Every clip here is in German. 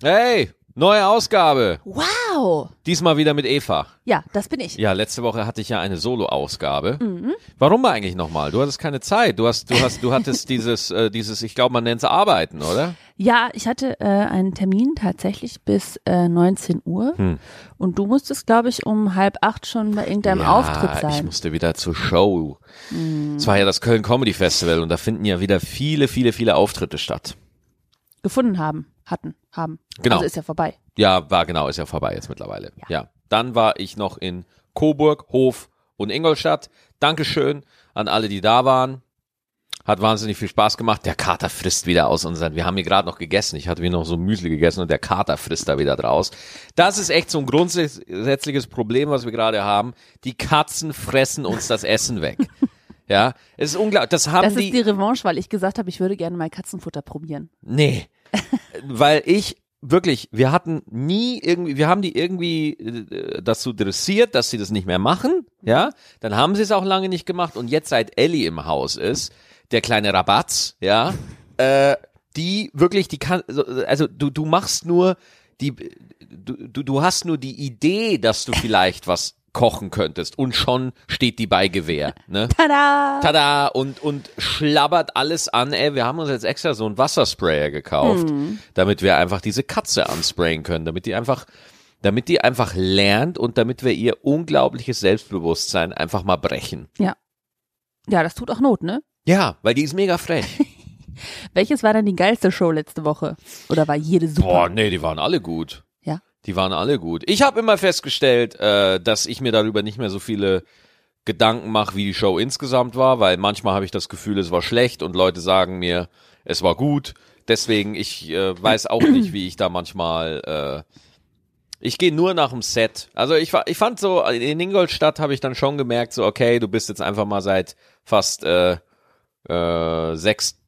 Hey, neue Ausgabe. Wow. Diesmal wieder mit Eva. Ja, das bin ich. Ja, letzte Woche hatte ich ja eine Solo-Ausgabe. Warum eigentlich nochmal? Du hattest keine Zeit. Du hast, du hast, du hattest dieses, äh, dieses, ich glaube, man nennt es Arbeiten, oder? Ja, ich hatte äh, einen Termin tatsächlich bis äh, 19 Uhr Hm. und du musstest, glaube ich, um halb acht schon bei irgendeinem ja, Auftritt ich sein. musste wieder zur Show. Es war ja das Köln Comedy Festival und da finden ja wieder viele, viele, viele Auftritte statt. Gefunden haben, hatten, haben. Genau. Also ist ja vorbei. Ja, war genau, ist ja vorbei jetzt mittlerweile. Ja. Dann war ich noch in Coburg, Hof und Ingolstadt. Dankeschön an alle, die da waren. Hat wahnsinnig viel Spaß gemacht. Der Kater frisst wieder aus unseren. Wir haben hier gerade noch gegessen. Ich hatte wie noch so Müsli gegessen und der Kater frisst da wieder draus. Das ist echt so ein grundsätzliches Problem, was wir gerade haben. Die Katzen fressen uns das Essen weg. Ja, es ist unglaublich. Das haben Das die. ist die Revanche, weil ich gesagt habe, ich würde gerne mal Katzenfutter probieren. Nee. Weil ich wirklich, wir hatten nie irgendwie, wir haben die irgendwie äh, dazu dressiert, dass sie das nicht mehr machen, ja. Dann haben sie es auch lange nicht gemacht und jetzt seit Ellie im Haus ist, der kleine Rabatz, ja, äh, die wirklich, die kann, also du, du machst nur die, du, du, du hast nur die Idee, dass du vielleicht was kochen könntest und schon steht die bei Gewehr, ne? Tada! Tada! Und, und schlabbert alles an. Ey, wir haben uns jetzt extra so einen Wassersprayer gekauft, damit wir einfach diese Katze ansprayen können, damit die einfach, damit die einfach lernt und damit wir ihr unglaubliches Selbstbewusstsein einfach mal brechen. Ja. Ja, das tut auch Not, ne? Ja, weil die ist mega frech. Welches war denn die geilste Show letzte Woche? Oder war jede super? Boah, nee, die waren alle gut. Die waren alle gut. Ich habe immer festgestellt, äh, dass ich mir darüber nicht mehr so viele Gedanken mache, wie die Show insgesamt war, weil manchmal habe ich das Gefühl, es war schlecht und Leute sagen mir, es war gut. Deswegen, ich äh, weiß auch nicht, wie ich da manchmal. Äh, ich gehe nur nach dem Set. Also ich, ich fand so, in Ingolstadt habe ich dann schon gemerkt, so, okay, du bist jetzt einfach mal seit fast äh, äh, sechs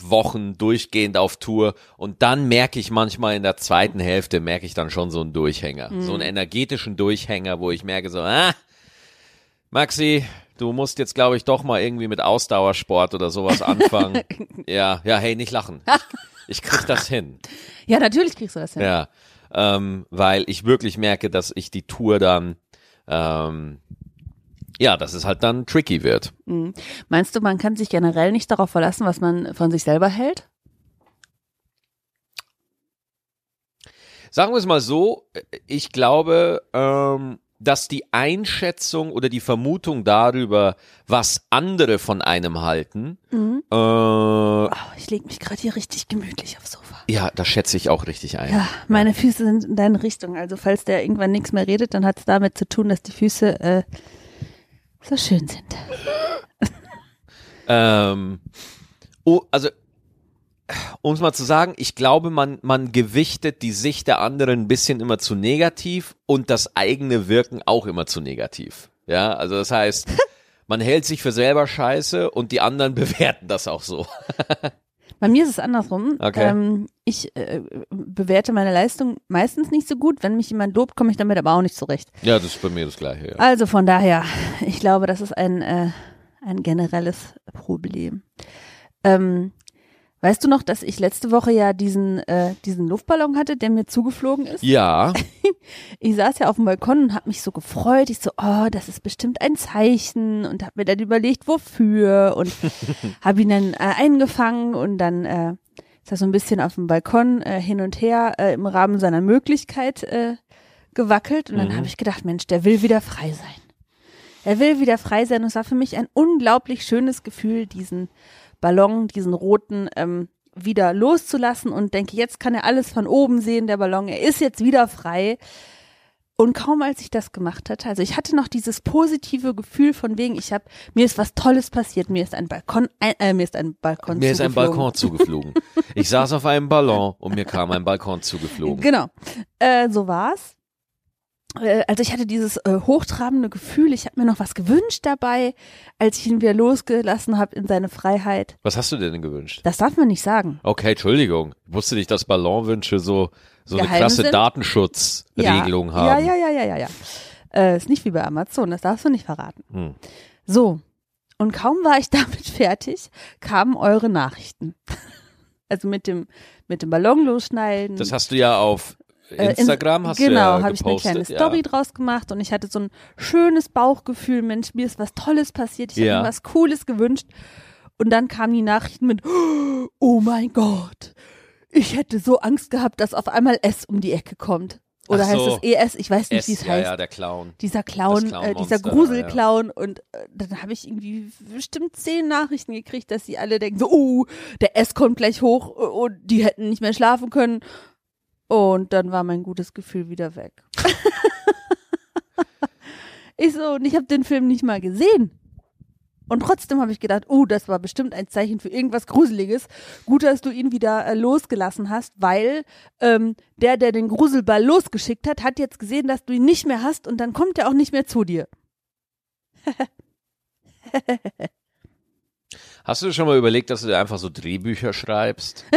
Wochen durchgehend auf Tour und dann merke ich manchmal in der zweiten Hälfte merke ich dann schon so einen Durchhänger, so einen energetischen Durchhänger, wo ich merke so, ah, Maxi, du musst jetzt glaube ich doch mal irgendwie mit Ausdauersport oder sowas anfangen. ja, ja, hey, nicht lachen. Ich, ich krieg das hin. Ja, natürlich kriegst du das hin. Ja, ähm, weil ich wirklich merke, dass ich die Tour dann ähm, ja, dass es halt dann tricky wird. Meinst du, man kann sich generell nicht darauf verlassen, was man von sich selber hält? Sagen wir es mal so, ich glaube, ähm, dass die Einschätzung oder die Vermutung darüber, was andere von einem halten, äh, Oh, ich lege mich gerade hier richtig gemütlich aufs Sofa. ja, das schätze ich auch richtig ein. Ja, meine Füße sind in deine Richtung. Also falls der irgendwann nichts mehr redet, dann hat es damit zu tun, dass die Füße äh, so schön sind. Ähm, oh, also, um es mal zu sagen, ich glaube, man, man gewichtet die Sicht der anderen ein bisschen immer zu negativ und das eigene Wirken auch immer zu negativ. Ja, also das heißt, man hält sich für selber scheiße und die anderen bewerten das auch so. Bei mir ist es andersrum. Okay. Ähm, ich äh, bewerte meine Leistung meistens nicht so gut. Wenn mich jemand lobt, komme ich damit aber auch nicht zurecht. Ja, das ist bei mir das Gleiche, ja. Also von daher, ich glaube, das ist ein, äh, ein generelles Problem. Ähm, weißt du noch, dass ich letzte Woche ja diesen, äh, diesen Luftballon hatte, der mir zugeflogen ist? Ja, Ich saß ja auf dem Balkon und habe mich so gefreut. Ich so, oh, das ist bestimmt ein Zeichen und habe mir dann überlegt, wofür und habe ihn dann äh, eingefangen und dann äh, ist er so ein bisschen auf dem Balkon äh, hin und her äh, im Rahmen seiner Möglichkeit äh, gewackelt und dann Mhm. habe ich gedacht, Mensch, der will wieder frei sein. Er will wieder frei sein und es war für mich ein unglaublich schönes Gefühl, diesen Ballon, diesen roten, ähm, wieder loszulassen und denke, jetzt kann er alles von oben sehen, der Ballon, er ist jetzt wieder frei. Und kaum als ich das gemacht hatte, also ich hatte noch dieses positive Gefühl von wegen, ich habe, mir ist was Tolles passiert, mir ist ein Balkon, äh, mir ist ein Balkon mir ist ein zugeflogen. Balkon zugeflogen. Ich saß auf einem Ballon und mir kam ein Balkon zugeflogen. Genau, äh, so war's. Äh, also ich hatte dieses äh, hochtrabende Gefühl, ich habe mir noch was gewünscht dabei, als ich ihn wieder losgelassen habe in seine Freiheit. Was hast du dir denn gewünscht? Das darf man nicht sagen. Okay, Entschuldigung. Ich wusste nicht, dass Ballonwünsche so, so eine Geheim krasse sind? Datenschutzregelung ja. haben. Ja, ja, ja, ja, ja, ja. Äh, ist nicht wie bei Amazon, das darfst du nicht verraten. Hm. So, und kaum war ich damit fertig, kamen eure Nachrichten. Also mit dem, mit dem Ballon losschneiden. Das hast du ja auf Instagram hast genau, du ja habe ich eine kleine Story ja. draus gemacht und ich hatte so ein schönes Bauchgefühl, Mensch, mir ist was Tolles passiert, ich Ja. habe mir was Cooles gewünscht. Und dann kamen die Nachrichten mit, oh mein Gott, ich hätte so Angst gehabt, dass auf einmal S um die Ecke kommt. Oder Ach heißt so. es ES? Ich weiß nicht, wie es ja, heißt. ja, der Clown. dieser Clown, Das äh, dieser Gruselclown und äh, dann habe ich irgendwie bestimmt zehn Nachrichten gekriegt, dass sie alle denken so, oh, der S kommt gleich hoch äh, und die hätten nicht mehr schlafen können. Und dann war mein gutes Gefühl wieder weg. ich so, und ich habe den Film nicht mal gesehen. Und trotzdem habe ich gedacht, oh, das war bestimmt ein Zeichen für irgendwas Gruseliges. Gut, dass du ihn wieder äh, losgelassen hast, weil ähm, der, der den Gruselball losgeschickt hat, hat jetzt gesehen, dass du ihn nicht mehr hast und dann kommt er auch nicht mehr zu dir. Hast du schon mal überlegt, dass du dir einfach so Drehbücher schreibst?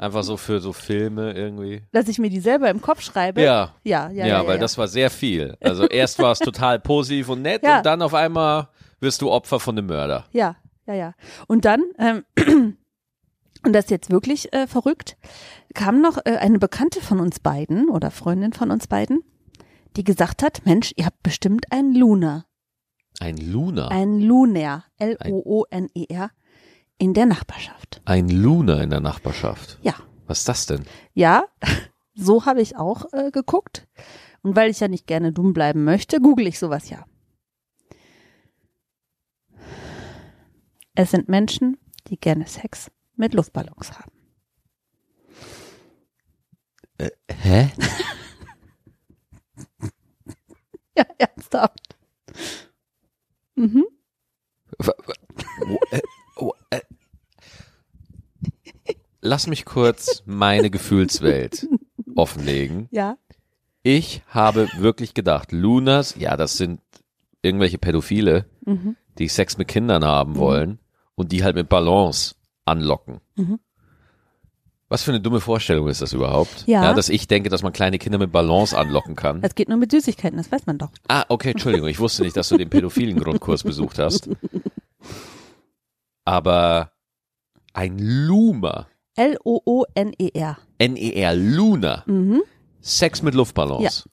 einfach so für so Filme irgendwie? Dass ich mir die selber im Kopf schreibe. Ja. Ja, ja, Ja, ja. weil ja. das war sehr viel. Also erst war es total positiv und nett Ja. und dann auf einmal wirst du Opfer von einem Mörder. Ja, ja, ja. Und dann, ähm, und das ist jetzt wirklich äh, verrückt, kam noch äh, eine Bekannte von uns beiden oder Freundin von uns beiden, die gesagt hat, Mensch, ihr habt bestimmt einen Luna, Ein Luna. einen Lunar, L-O-O-N-E-R, in der Nachbarschaft. Ein Luna in der Nachbarschaft. Ja, Was ist das denn? ja, so habe ich auch äh, geguckt. Und weil ich ja nicht gerne dumm bleiben möchte, google ich sowas ja. Es sind Menschen, die gerne Sex mit Luftballons haben. Hä? Ja, ernsthaft. Mhm. Wo- äh, oh, äh. Lass mich kurz meine Gefühlswelt offenlegen. Ja. Ich habe wirklich gedacht, Lunas, ja, das sind irgendwelche Pädophile, Mhm. die Sex mit Kindern haben wollen und die halt mit Ballons anlocken. Mhm. Was für eine dumme Vorstellung ist das überhaupt? Ja. dass ich denke, dass man kleine Kinder mit Ballons anlocken kann. Das geht nur mit Süßigkeiten, das weiß man doch. Ah, okay, Entschuldigung, ich wusste nicht, dass du den pädophilen Grundkurs besucht hast. Aber ein Luma, L-O-O-N-E-R. N-E-R, Luna, Mhm. Sex mit Luftballons.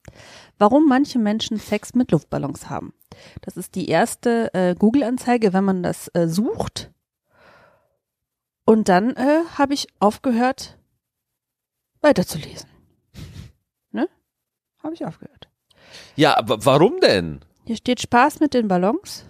Warum manche Menschen Sex mit Luftballons haben. Das ist die erste äh, Google-Anzeige, wenn man das äh, sucht. Und dann äh, habe ich aufgehört, weiterzulesen. Ne? Habe ich aufgehört. Ja, aber warum denn? Hier steht Spaß mit den Ballons.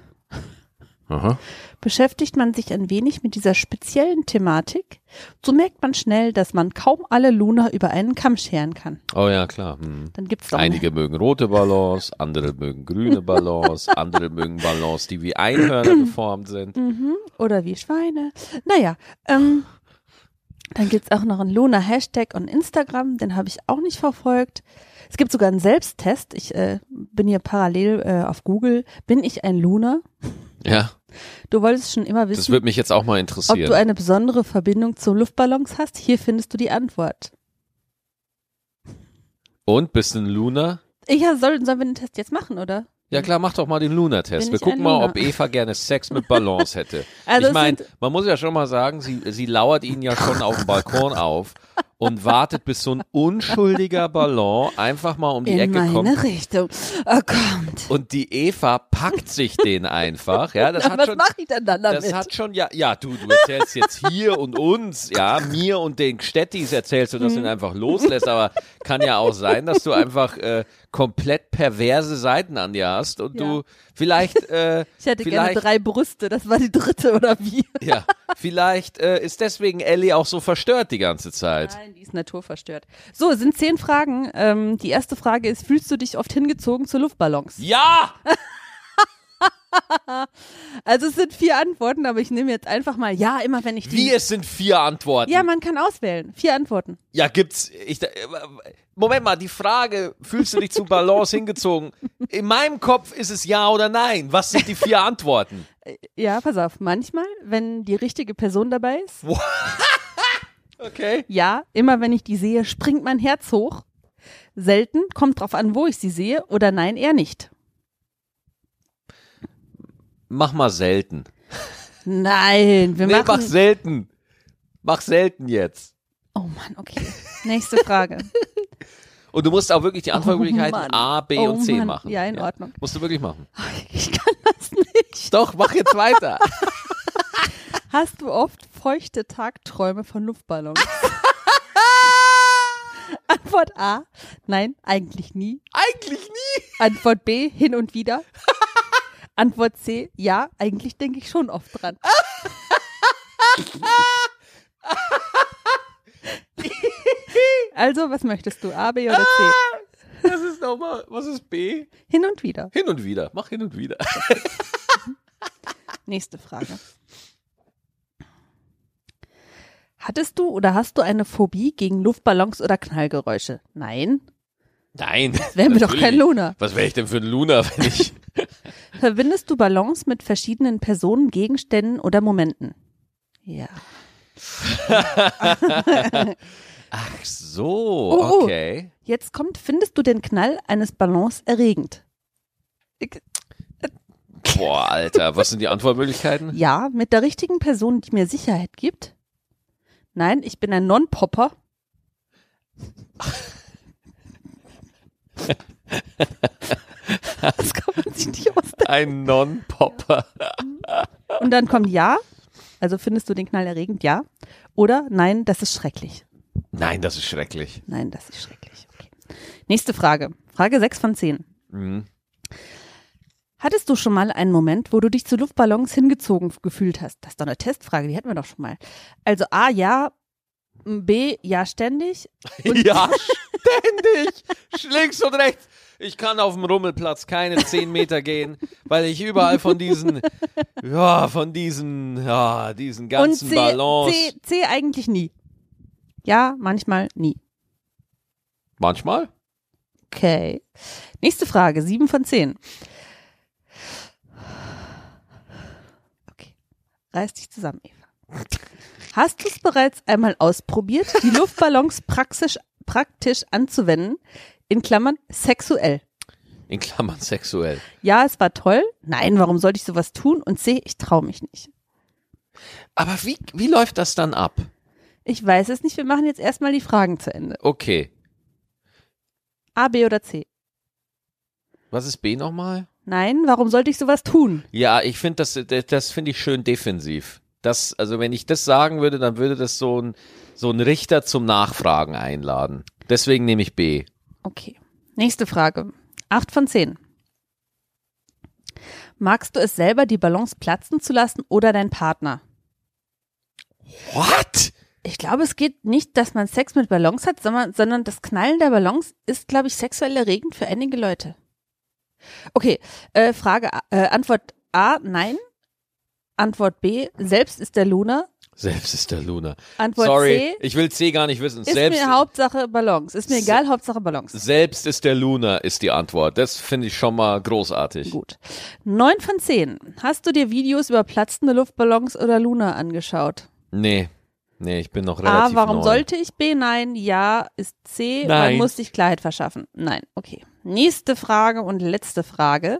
Aha. Beschäftigt man sich ein wenig mit dieser speziellen Thematik, so merkt man schnell, dass man kaum alle Luna über einen Kamm scheren kann. Oh ja, klar. Hm. Dann gibt's doch Einige mögen rote Ballons, andere mögen grüne Ballons, andere mögen Ballons, die wie Einhörner geformt sind. Mhm. Oder wie Schweine. Naja, ähm, dann gibt's auch noch einen Luna-Hashtag und Instagram, den habe ich auch nicht verfolgt. Es gibt sogar einen Selbsttest. Ich äh, bin hier parallel äh, auf Google. Bin ich ein Luna? Ja, Du wolltest schon immer das wissen, würde mich jetzt auch mal ob interessieren. du eine besondere Verbindung zu Luftballons hast. Hier findest du die Antwort. Und bist du ein Luna? Ja, soll, sollen wir den Test jetzt machen, oder? Ja klar, mach doch mal den Luna-Test. Wir gucken mal, ob Eva gerne Sex mit Ballons hätte. Also ich meine, man muss ja schon mal sagen, sie, sie lauert ihn ja schon auf dem Balkon auf und wartet, bis so ein unschuldiger Ballon einfach mal um die In Ecke meine kommt. Richtung. Oh, kommt. Und die Eva packt sich den einfach. Ja, das Na, hat was schon, mache ich denn dann damit? das hat schon, ja, ja, du, du erzählst jetzt hier und uns, ja, mir und den Gstettis erzählst du, dass Mhm. du ihn einfach loslässt, aber kann ja auch sein, dass du einfach äh, komplett perverse Seiten an dir hast und Ja. du vielleicht, äh, ich hätte gerne vielleicht, drei Brüste. Das war die dritte, oder wie? ja, vielleicht äh, ist deswegen Ellie auch so verstört die ganze Zeit. Nein, die ist naturverstört. So, es sind zehn Fragen. Ähm, die erste Frage ist, fühlst du dich oft hingezogen zu Luftballons? Ja! Also es sind vier Antworten, aber ich nehme jetzt einfach mal ja, immer wenn ich die... Wie, es sind vier Antworten. ja, man kann auswählen. Vier Antworten. Ja, gibt's. Ich, äh, Moment mal, die Frage, fühlst du dich zu Balance hingezogen? In meinem Kopf ist es ja oder nein. Was sind die vier Antworten? Ja, pass auf. Manchmal, wenn die richtige Person dabei ist. Okay. Ja, immer wenn ich die sehe, springt mein Herz hoch. Selten, kommt drauf an, wo ich sie sehe. Oder nein, eher nicht. Mach mal selten. Nein, wir Nee, mach machen... selten. Mach selten jetzt. Oh Mann, okay. Nächste Frage. Und du musst auch wirklich die Antwortmöglichkeiten Oh. A, B Oh und C Mann. machen. Ja, in Ordnung. Musst du wirklich machen. Ich kann das nicht. Doch, mach jetzt weiter. Hast du oft feuchte Tagträume von Luftballons? Antwort A, nein, eigentlich nie. Eigentlich nie. Antwort B, hin und wieder. Antwort C, ja, eigentlich denke ich schon oft dran. Also, was möchtest du, A, B oder C? Das ist nochmal, was ist B? Hin und wieder. Hin und wieder. Mach hin und wieder. Nächste Frage. Hattest du oder hast du eine Phobie gegen Luftballons oder Knallgeräusche? Nein. Nein. Wären wir doch natürlich kein. Luna. Was wäre ich denn für ein Luna, wenn ich. Verbindest du Ballons mit verschiedenen Personen, Gegenständen oder Momenten? Ja. Ach so, Oh, oh. okay. Jetzt kommt, findest du den Knall eines Ballons erregend? Ich, Boah, Alter, was sind die Antwortmöglichkeiten? ja, mit der richtigen Person, die mir Sicherheit gibt. Nein, ich bin ein Non-Popper. das kann man sich nicht ausdenken. Ein Non-Popper. Und dann kommt ja. Also findest du den Knall erregend? Ja. Oder nein, das ist schrecklich. Nein, das ist schrecklich. Nein, das ist schrecklich. Okay. Nächste Frage. Frage 6 von 10. Mhm. Hattest du schon mal einen Moment, wo du dich zu Luftballons hingezogen gefühlt hast? Das ist doch eine Testfrage, die hatten wir doch schon mal. Also A, ja. B, ja, ständig. Ja, ständig. Links und rechts. Ich kann auf dem Rummelplatz keine zehn Meter gehen, weil ich überall von diesen, ja, von diesen, ja, diesen Und ganzen C, Ballons. C, C eigentlich nie. Ja, manchmal nie. Manchmal? Okay. Nächste Frage, 7 von 10. Okay. Reiß dich zusammen, Eva. Hast du es bereits einmal ausprobiert, die Luftballons praktisch, praktisch anzuwenden? In Klammern sexuell. In Klammern sexuell. Ja, es war toll. Nein, warum sollte ich sowas tun? Und C, ich traue mich nicht. Aber wie, wie läuft das dann ab? Ich weiß es nicht. Wir machen jetzt erstmal die Fragen zu Ende. Okay. A, B oder C? Was ist B nochmal? Nein, warum sollte ich sowas tun? Ja, ich finde das, das, das finde ich schön defensiv. Das, also wenn ich das sagen würde, dann würde das so ein, so ein Richter zum Nachfragen einladen. Deswegen nehme ich B. Okay. Nächste Frage. Acht von zehn. Magst du es selber, die Ballons platzen zu lassen oder dein Partner? What? Ich glaube, es geht nicht, dass man Sex mit Ballons hat, sondern, sondern das Knallen der Ballons ist, glaube ich, sexuell erregend für einige Leute. Okay, äh, Frage, äh, Antwort A, nein. Antwort B, selbst ist der Luna. Selbst ist der Luna. Antwort Sorry, C, ich will C gar nicht wissen. ist Selbst, mir Hauptsache Ballons. Ist mir egal, Hauptsache Ballons. selbst ist der Luna, ist die Antwort. Das finde ich schon mal großartig. Gut. Neun von zehn. Hast du dir Videos über platzende Luftballons oder Luna angeschaut? Nee, nee, ich bin noch A, relativ warum neu. sollte ich B? Nein. Ja ist C. Nein. Man muss sich Klarheit verschaffen. Nein. Okay. Nächste Frage und letzte Frage.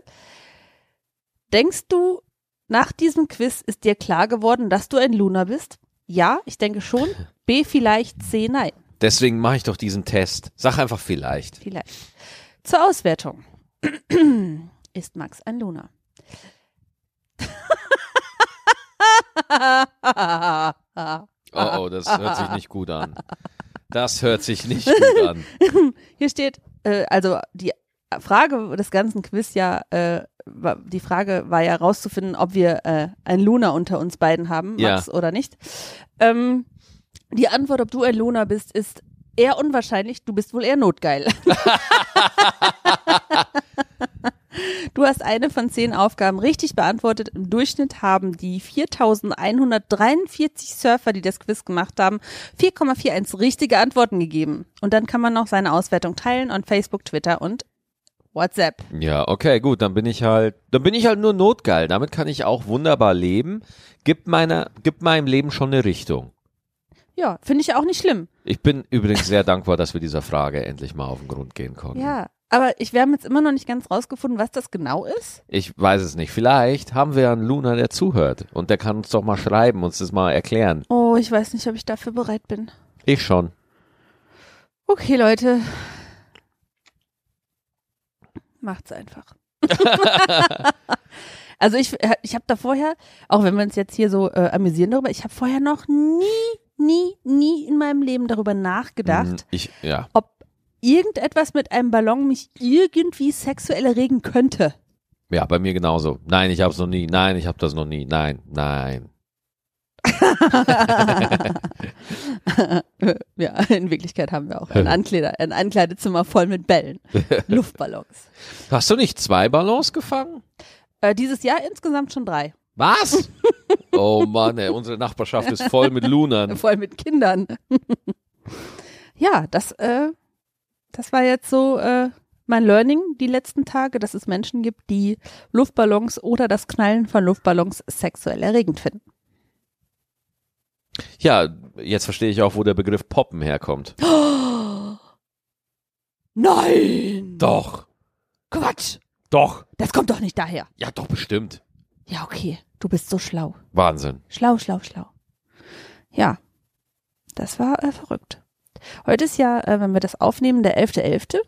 Denkst du, nach diesem Quiz ist dir klar geworden, dass du ein Luna bist? Ja, ich denke schon. B vielleicht, C nein. Deswegen mache ich doch diesen Test. Sag einfach vielleicht. Vielleicht. Zur Auswertung. ist Max ein Luna? Oh, oh, das hört sich nicht gut an. Das hört sich nicht gut an. Hier steht, äh, also die Frage des ganzen Quiz ja, äh, die Frage war ja rauszufinden, ob wir äh, ein Luna unter uns beiden haben, Ja. Max oder nicht. Ähm, die Antwort, ob du ein Luna bist, ist eher unwahrscheinlich. Du bist wohl eher notgeil. Du hast eine von zehn Aufgaben richtig beantwortet. Im Durchschnitt haben die 4143 Surfer, die das Quiz gemacht haben, 4,41 richtige Antworten gegeben. Und dann kann man noch seine Auswertung teilen on Facebook, Twitter und WhatsApp. Ja, okay, gut, dann bin ich halt, dann bin ich halt nur notgeil. Damit kann ich auch wunderbar leben. Gibt meiner, gibt meinem Leben schon eine Richtung. Ja, finde ich auch nicht schlimm. Ich bin übrigens sehr dankbar, dass wir dieser Frage endlich mal auf den Grund gehen konnten. Ja, aber ich, wir haben jetzt immer noch nicht ganz rausgefunden, was das genau ist. Ich weiß es nicht. Vielleicht haben wir einen Luna, der zuhört. Und der kann uns doch mal schreiben, uns das mal erklären. Oh, ich weiß nicht, ob ich dafür bereit bin. Ich schon. Okay, Leute. Macht's einfach. also ich, ich habe da vorher, auch wenn wir uns jetzt hier so äh, amüsieren darüber, ich habe vorher noch nie, nie, nie in meinem Leben darüber nachgedacht, Mhm, Ich, ja. ob irgendetwas mit einem Ballon mich irgendwie sexuell erregen könnte. Ja, bei mir genauso. Nein, ich hab's noch nie. Nein, ich hab das noch nie. Nein, nein. ja, in Wirklichkeit haben wir auch ein, Ankleider, ein Ankleidezimmer voll mit Bällen. Luftballons. Hast du nicht zwei Ballons gefangen? Äh, dieses Jahr insgesamt schon drei. Was? oh Mann, ey, unsere Nachbarschaft ist voll mit Lunern. Voll mit Kindern. ja, das, äh, das war jetzt so äh, mein Learning die letzten Tage, dass es Menschen gibt, die Luftballons oder das Knallen von Luftballons sexuell erregend finden. Ja, jetzt verstehe ich auch, wo der Begriff Poppen herkommt. Nein! Doch, Quatsch! doch. Das kommt doch nicht daher. Ja, doch, bestimmt. Ja, okay. Du bist so schlau. Wahnsinn. Schlau, schlau, schlau. Ja, das war äh, verrückt. Heute ist ja, äh, wenn wir das aufnehmen, der 11.11.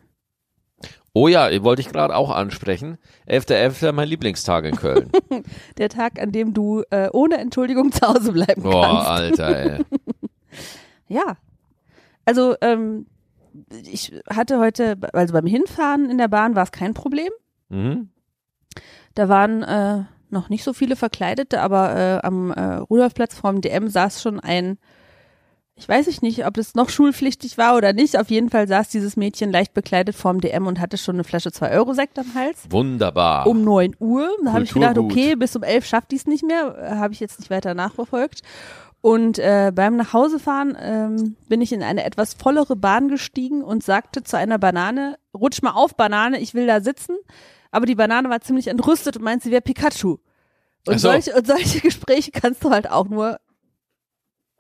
Oh ja, wollte ich gerade auch ansprechen. 11.11. mein Lieblingstag in Köln. Der Tag, an dem du äh, ohne Entschuldigung zu Hause bleiben Boah, kannst. Alter, ey. Ja. Also, ähm, ich hatte heute, also beim Hinfahren in der Bahn war es kein Problem. Mhm. Da waren äh, noch nicht so viele Verkleidete, aber äh, am äh, Rudolfplatz vorm DM saß schon ein, ich weiß ich nicht, ob es noch schulpflichtig war oder nicht. Auf jeden Fall saß dieses Mädchen leicht bekleidet vorm DM und hatte schon eine Flasche 2-Euro-Sekt am Hals. Wunderbar. Um 9 Uhr. Da habe ich gedacht, okay, bis um 11 schafft die es nicht mehr. Habe ich jetzt nicht weiter nachverfolgt. Und äh, beim Nachhausefahren ähm, bin ich in eine etwas vollere Bahn gestiegen und sagte zu einer Banane, rutsch mal auf, Banane, ich will da sitzen. Aber die Banane war ziemlich entrüstet und meint, sie wäre Pikachu. Und, so. solche, und solche Gespräche kannst du halt auch nur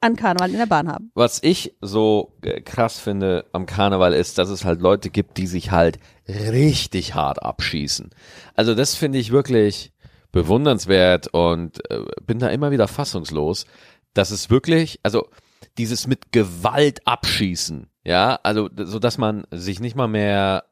an Karneval in der Bahn haben. Was ich so äh, krass finde am Karneval ist, dass es halt Leute gibt, die sich halt richtig hart abschießen. Also das finde ich wirklich bewundernswert und äh, bin da immer wieder fassungslos, dass es wirklich, also dieses mit Gewalt abschießen, ja, also so dass man sich nicht mal mehr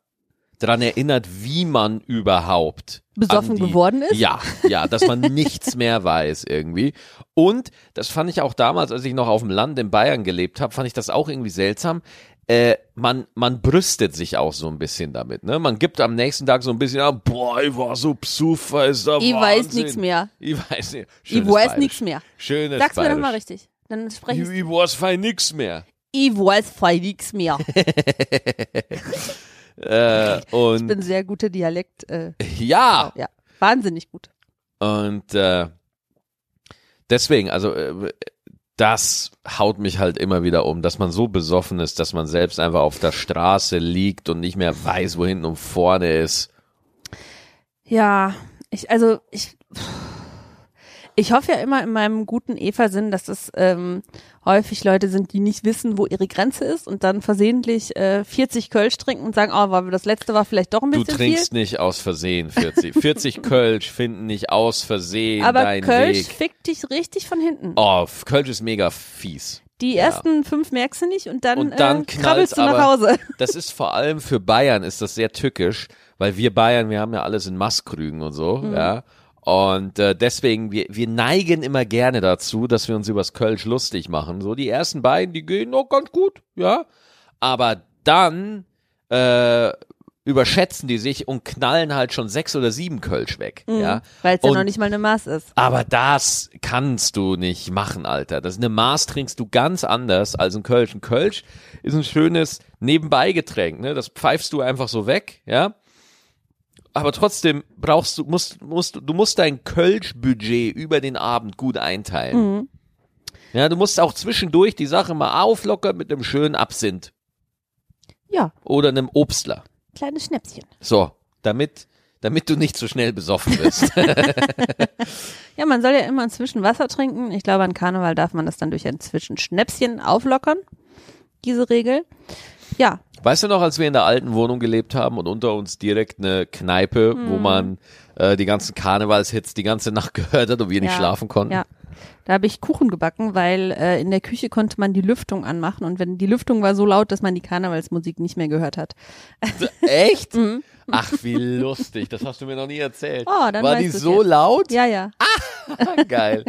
dran erinnert, wie man überhaupt Besoffen die, geworden ist? Ja, ja, dass man nichts mehr weiß irgendwie. Und das fand ich auch damals, als ich noch auf dem Land in Bayern gelebt habe, fand ich das auch irgendwie seltsam. Äh, man, man brüstet sich auch so ein bisschen damit, ne? Man gibt am nächsten Tag so ein bisschen, ah, boah, ich war so psufer, ist der Ich weiß Wahnsinn. nichts mehr. Ich weiß nicht. Ich Schönes weiß Bayerisch. nichts mehr. Schönes Sag's mir doch mal richtig. Dann spreche Ich, ich. ich weiß fein nix mehr. Ich weiß fein nichts mehr. Äh, Ich und bin sehr guter Dialekt. Äh, ja, ja, wahnsinnig gut. Und äh, deswegen, also äh, das haut mich halt immer wieder um, dass man so besoffen ist, dass man selbst einfach auf der Straße liegt und nicht mehr weiß, wo hinten und vorne ist. Ja, ich, also ich, ich hoffe ja immer in meinem guten Eva-Sinn, dass das ähm, häufig Leute sind, die nicht wissen, wo ihre Grenze ist und dann versehentlich äh, 40 Kölsch trinken und sagen, oh, war das letzte war vielleicht doch ein Du bisschen trinkst nicht aus Versehen 40. 40 Kölsch finden nicht aus Versehen viel. Aber deinen Kölsch Weg. fickt dich richtig von hinten. Oh, Kölsch ist mega fies. Die ja. ersten fünf merkst du nicht und dann, Und dann äh, krabbelst du nach Hause. Das ist vor allem für Bayern ist das sehr tückisch, weil wir Bayern, wir haben ja alles in Maßkrügen und so, Mhm. ja. Und äh, deswegen, wir, wir neigen immer gerne dazu, dass wir uns übers Kölsch lustig machen. So die ersten beiden, die gehen noch ganz gut, ja. Aber dann äh, überschätzen die sich und knallen halt schon sechs oder sieben Kölsch weg, ja. Weil es ja noch nicht mal eine Maß ist. Aber das kannst du nicht machen, Alter. Das eine Maß trinkst du ganz anders als ein Kölsch. Ein Kölsch ist ein schönes Nebenbeigetränk, ne? Das pfeifst du einfach so weg, ja? Aber trotzdem brauchst du, musst, musst, du musst dein Kölsch-Budget über den Abend gut einteilen. Ja, du musst auch zwischendurch die Sache mal auflockern mit einem schönen Absinth Ja, oder einem Obstler. kleines Schnäpschen. So, damit, damit du nicht so schnell besoffen bist. Ja, man soll ja immer inzwischen Wasser trinken. Ich glaube, an Karneval darf man das dann durch ein Zwischenschnäpschen auflockern. Diese Regel. Ja, Weißt du noch, als wir in der alten Wohnung gelebt haben und unter uns direkt eine Kneipe, Mhm. wo man äh, die ganzen Karnevalshits die ganze Nacht gehört hat und wir nicht Ja, schlafen konnten? ja. Da habe ich Kuchen gebacken, weil äh, in der Küche konnte man die Lüftung anmachen und wenn die Lüftung war so laut, dass man die Karnevalsmusik nicht mehr gehört hat. Echt? Mhm. Ach, wie lustig. Das hast du mir noch nie erzählt. Oh, dann War die so jetzt. laut? Ja, ja. Geil.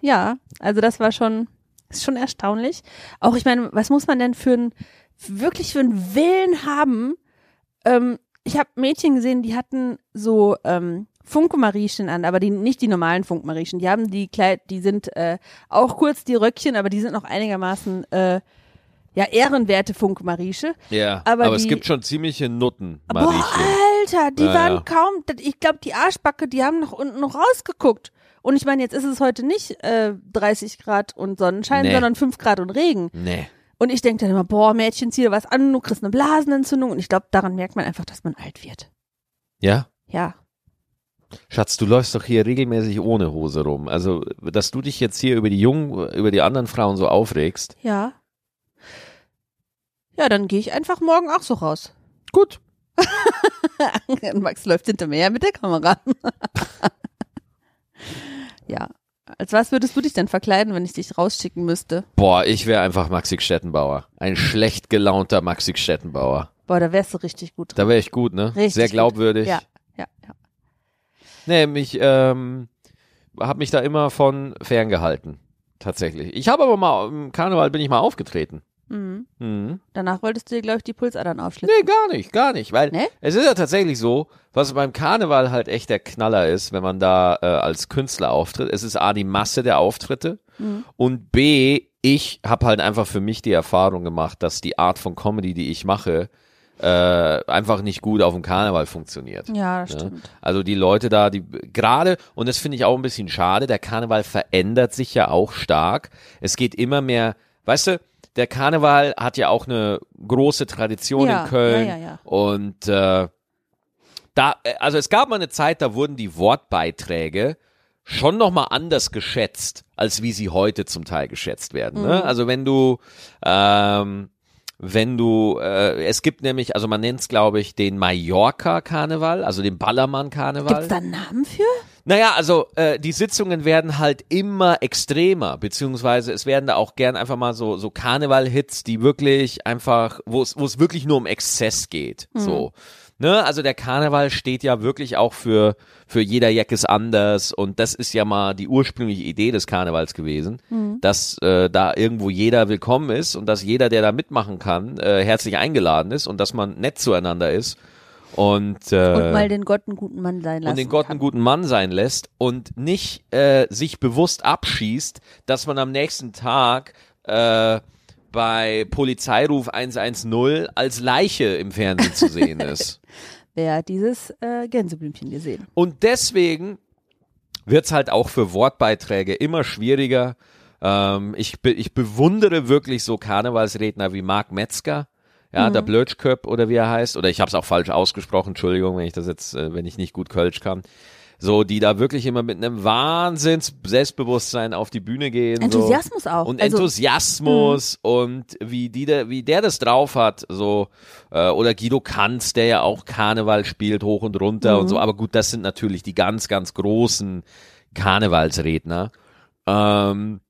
Ja, also das war schon, ist schon erstaunlich. Auch ich meine, was muss man denn für ein, wirklich für einen Willen haben? Ähm, ich habe Mädchen gesehen, die hatten so ähm, Funkemariechen an, aber die nicht die normalen Funkemariechen. Die haben die Kleid, die sind äh, auch kurz die Röckchen, aber die sind noch einigermaßen äh, ja ehrenwerte Funkemarieche. Ja, Aber aber, es die- gibt schon ziemliche Nutten, Boah. Alter, die Ja, waren ja. kaum, ich glaube, die Arschbacke, die haben noch unten noch rausgeguckt. Und ich meine, jetzt ist es heute nicht äh, 30 Grad und Sonnenschein, Nee. sondern 5 Grad und Regen. Nee. Und ich denke dann immer, boah, Mädchen, zieh dir was an, du kriegst eine Blasenentzündung. Und ich glaube, daran merkt man einfach, dass man alt wird. Ja? Ja. Schatz, du läufst doch hier regelmäßig ohne Hose rum. Also, dass du dich jetzt hier über die Jungen, über die anderen Frauen so aufregst. Ja. Ja, dann gehe ich einfach morgen auch so raus. Gut. Max läuft hinter mir her mit der Kamera. ja. Als was würdest du dich denn verkleiden, wenn ich dich rausschicken müsste? Boah, ich wäre einfach Maxi Stettenbauer. Ein schlecht gelaunter Maxi Stettenbauer. Boah, da wärst du richtig gut. Da wäre ich gut, ne? Richtig Sehr gut. glaubwürdig. Ja, ja, ja. Nee, mich, ähm, hab mich da immer von ferngehalten. Tatsächlich. Ich habe aber mal, im Karneval bin ich mal aufgetreten. Mhm. Mhm. Danach wolltest du dir, glaube ich, die Pulsadern aufschlitzen. Nee, gar nicht, gar nicht. Weil Nee? es ist ja tatsächlich so, was beim Karneval halt echt der Knaller ist, wenn man da äh, als Künstler auftritt. Es ist A, die Masse der Auftritte Mhm. und B, ich habe halt einfach für mich die Erfahrung gemacht, dass die Art von Comedy, die ich mache, äh, einfach nicht gut auf dem Karneval funktioniert. Ja, das Ja. stimmt. Also die Leute da, die gerade, und das finde ich auch ein bisschen schade, der Karneval verändert sich ja auch stark. Es geht immer mehr, weißt du, der Karneval hat ja auch eine große Tradition Ja, in Köln. ja, ja, ja. Und äh, da, äh, also es gab mal eine Zeit, da wurden die Wortbeiträge schon nochmal anders geschätzt, als wie sie heute zum Teil geschätzt werden. Mhm. Ne? Also wenn du ähm, wenn du, äh, es gibt nämlich, also man nennt es, glaube ich, den Mallorca-Karneval, also den Ballermann-Karneval. Gibt's da einen Namen für? Naja, also äh, die Sitzungen werden halt immer extremer, beziehungsweise es werden da auch gern einfach mal so, so Karneval-Hits, die wirklich einfach, wo es wo es wirklich nur um Exzess geht. So. Ne? Also der Karneval steht ja wirklich auch für, für jeder Jack ist anders und das ist ja mal die ursprüngliche Idee des Karnevals gewesen, dass äh, da irgendwo jeder willkommen ist und dass jeder, der da mitmachen kann, äh, herzlich eingeladen ist und dass man nett zueinander ist. Und, äh, Und mal den Gott einen guten Mann sein lassen. und den Gott einen guten Mann sein lässt und nicht äh, sich bewusst abschießt, dass man am nächsten Tag äh, bei Polizeiruf 110 als Leiche im Fernsehen zu sehen ist. Wer hat dieses äh, Gänseblümchen gesehen? Und deswegen wird's halt auch für Wortbeiträge immer schwieriger. Ähm, ich, be ich bewundere wirklich so Karnevalsredner wie Marc Metzger. Ja, der Blötschköp oder wie er heißt, oder ich habe es auch falsch ausgesprochen, Entschuldigung, wenn ich das jetzt, äh, wenn ich nicht gut Kölsch kann. So, die da wirklich immer mit einem Wahnsinns Selbstbewusstsein auf die Bühne gehen. Enthusiasmus so. auch. Und Also- Enthusiasmus und wie die da, wie der das drauf hat, so äh, oder Guido Kanz, der ja auch Karneval spielt hoch und runter und so. Aber gut, das sind natürlich die ganz, ganz großen Karnevalsredner. Ähm,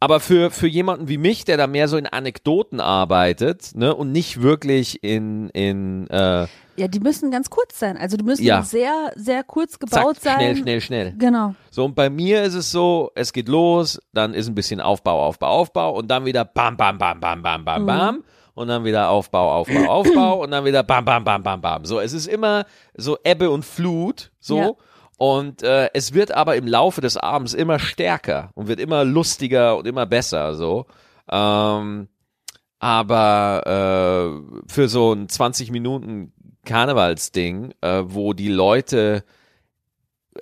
aber für, für jemanden wie mich, der da mehr so in Anekdoten arbeitet, ne, und nicht wirklich in, in äh, Ja, die müssen ganz kurz sein. Also die müssen Ja. sehr, sehr kurz zack, gebaut sein. schnell, schnell, schnell. Genau. So, und bei mir ist es so, es geht los, dann ist ein bisschen Aufbau, Aufbau, Aufbau und dann wieder bam, bam, bam, bam, bam, bam, bam. Und dann wieder Aufbau, Aufbau, Aufbau und dann wieder bam, bam, bam, bam, bam. So, es ist immer so Ebbe und Flut, so. Ja. Und äh, es wird aber im Laufe des Abends immer stärker und wird immer lustiger und immer besser, so. Ähm, aber äh, für so ein 20 Minuten Karnevalsding, äh, wo die Leute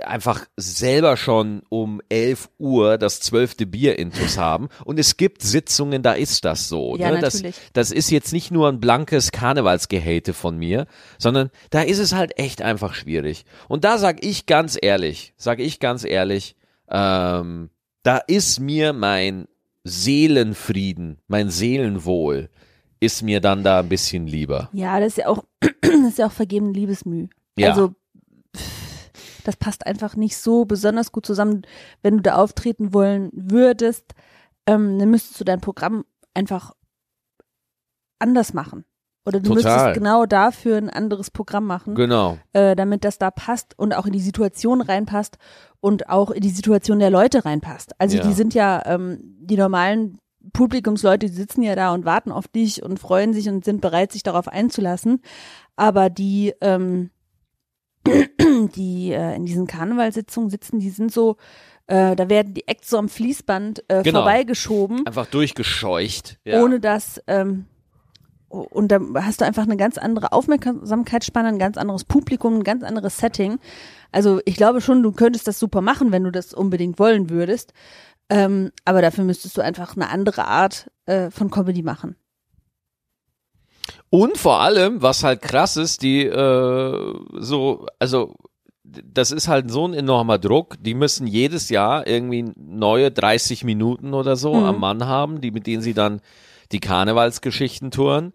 einfach selber schon um 11 Uhr das zwölfte Bier intus haben. Und es gibt Sitzungen, da ist das so. Ja, ne? das, natürlich. das ist jetzt nicht nur ein blankes Karnevalsgehate von mir, sondern da ist es halt echt einfach schwierig. Und da sag ich ganz ehrlich, sag ich ganz ehrlich, ähm, da ist mir mein Seelenfrieden, mein Seelenwohl, ist mir dann da ein bisschen lieber. Ja, das ist ja auch, das ist ja auch vergebene Liebesmüh. Ja. Also pff, Das passt einfach nicht so besonders gut zusammen. Wenn du da auftreten wollen würdest, ähm, dann müsstest du dein Programm einfach anders machen. Oder du Total. müsstest genau dafür ein anderes Programm machen, Genau. äh, damit das da passt und auch in die Situation reinpasst und auch in die Situation der Leute reinpasst. Also Ja. die sind ja, ähm, die normalen Publikumsleute, die sitzen ja da und warten auf dich und freuen sich und sind bereit, sich darauf einzulassen. Aber die, ähm, die äh, in diesen Karnevalssitzungen sitzen, die sind so, äh, da werden die Acts so am Fließband äh, Genau. vorbeigeschoben Einfach durchgescheucht. Ja. ohne dass ähm, und da hast du einfach eine ganz andere Aufmerksamkeitsspanne, ein ganz anderes Publikum, ein ganz anderes Setting. Also ich glaube schon, du könntest das super machen, wenn du das unbedingt wollen würdest. Ähm, aber dafür müsstest du einfach eine andere Art äh, von Comedy machen. Und vor allem, was halt krass ist, die äh, so, also das ist halt so ein enormer Druck. Die müssen jedes Jahr irgendwie neue 30 Minuten oder so Mhm. am Mann haben, die mit denen sie dann die Karnevalsgeschichten touren.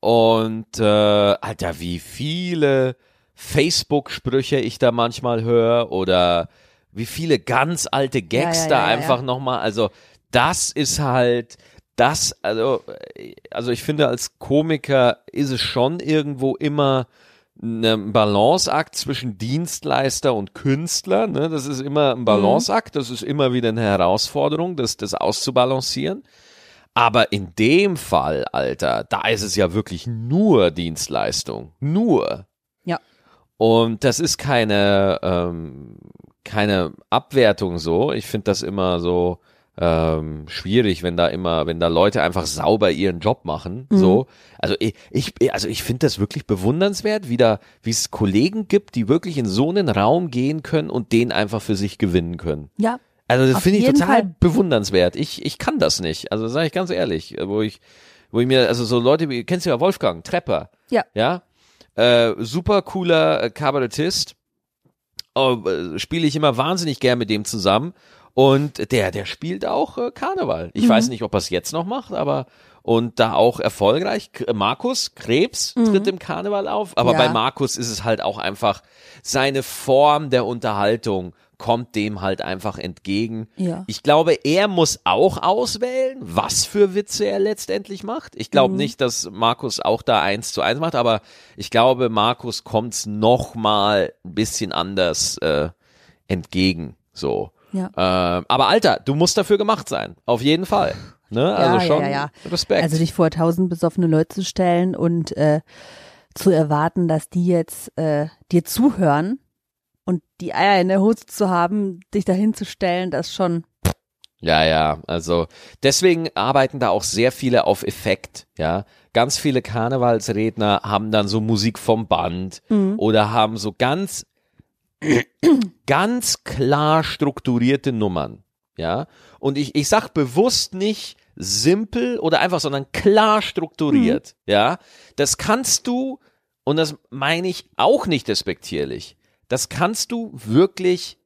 Und äh, Alter, wie viele Facebook-Sprüche ich da manchmal höre oder wie viele ganz alte Gags Ja, ja, da ja, ja, einfach ja. nochmal. Also das ist halt das, also, also ich finde, als Komiker ist es schon irgendwo immer ein Balanceakt zwischen Dienstleister und Künstler. Ne? Das ist immer ein Balanceakt, das ist immer wieder eine Herausforderung, das, das auszubalancieren. Aber in dem Fall, Alter, da ist es ja wirklich nur Dienstleistung. Nur. Ja. Und das ist keine, ähm, keine Abwertung so. Ich finde das immer so ähm, schwierig, wenn da immer, wenn da Leute einfach sauber ihren Job machen. So. Also ich, ich also ich finde das wirklich bewundernswert, wie da, wie es Kollegen gibt, die wirklich in so einen Raum gehen können und den einfach für sich gewinnen können. Ja. Also das finde ich total Fall. bewundernswert. Ich, ich kann das nicht. Also sage ich ganz ehrlich, wo ich, wo ich mir, also so Leute, wie, kennst du ja Wolfgang, Trepper. Ja. Ja. Äh, super cooler äh, Kabarettist. Oh, äh, Spiele ich immer wahnsinnig gern mit dem zusammen. Und der, der spielt auch äh, Karneval. Ich weiß nicht, ob er es jetzt noch macht, aber und da auch erfolgreich. K- Markus Krebs tritt im Karneval auf, aber Ja. bei Markus ist es halt auch einfach seine Form der Unterhaltung kommt dem halt einfach entgegen. Ja. Ich glaube, er muss auch auswählen, was für Witze er letztendlich macht. Ich glaube nicht, dass Markus auch da eins zu eins macht, aber ich glaube, Markus kommt's noch mal ein bisschen anders äh, entgegen. So. Ja. Äh, aber Alter, du musst dafür gemacht sein. Auf jeden Fall. Ne? Also ja, schon ja, ja. Respekt. Also dich vor tausend besoffene Leute zu stellen und äh, zu erwarten, dass die jetzt äh, dir zuhören und die Eier in der Hose zu haben, dich dahin zu stellen, das schon. Ja, ja, also deswegen arbeiten da auch sehr viele auf Effekt, ja. Ganz viele Karnevalsredner haben dann so Musik vom Band oder haben so ganz, ganz klar strukturierte Nummern, ja. Und ich, ich sag bewusst nicht simpel oder einfach, sondern klar strukturiert, ja. Das kannst du, und das meine ich auch nicht despektierlich, das kannst du wirklich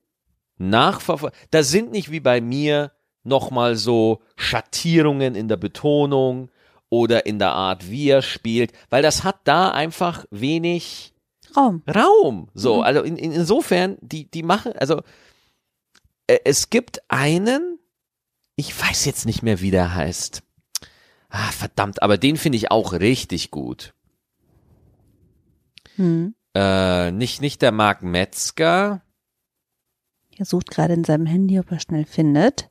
nachverfolgen. Da sind nicht wie bei mir nochmal so Schattierungen in der Betonung oder in der Art, wie er spielt, weil das hat da einfach wenig Raum. Raum. So, also in, in, insofern, die, die machen, also äh, es gibt einen, ich weiß jetzt nicht mehr, wie der heißt. Ah, verdammt, aber den finde ich auch richtig gut. Hm. Äh, nicht, nicht der Marc Metzger. Er sucht gerade in seinem Handy, ob er schnell findet.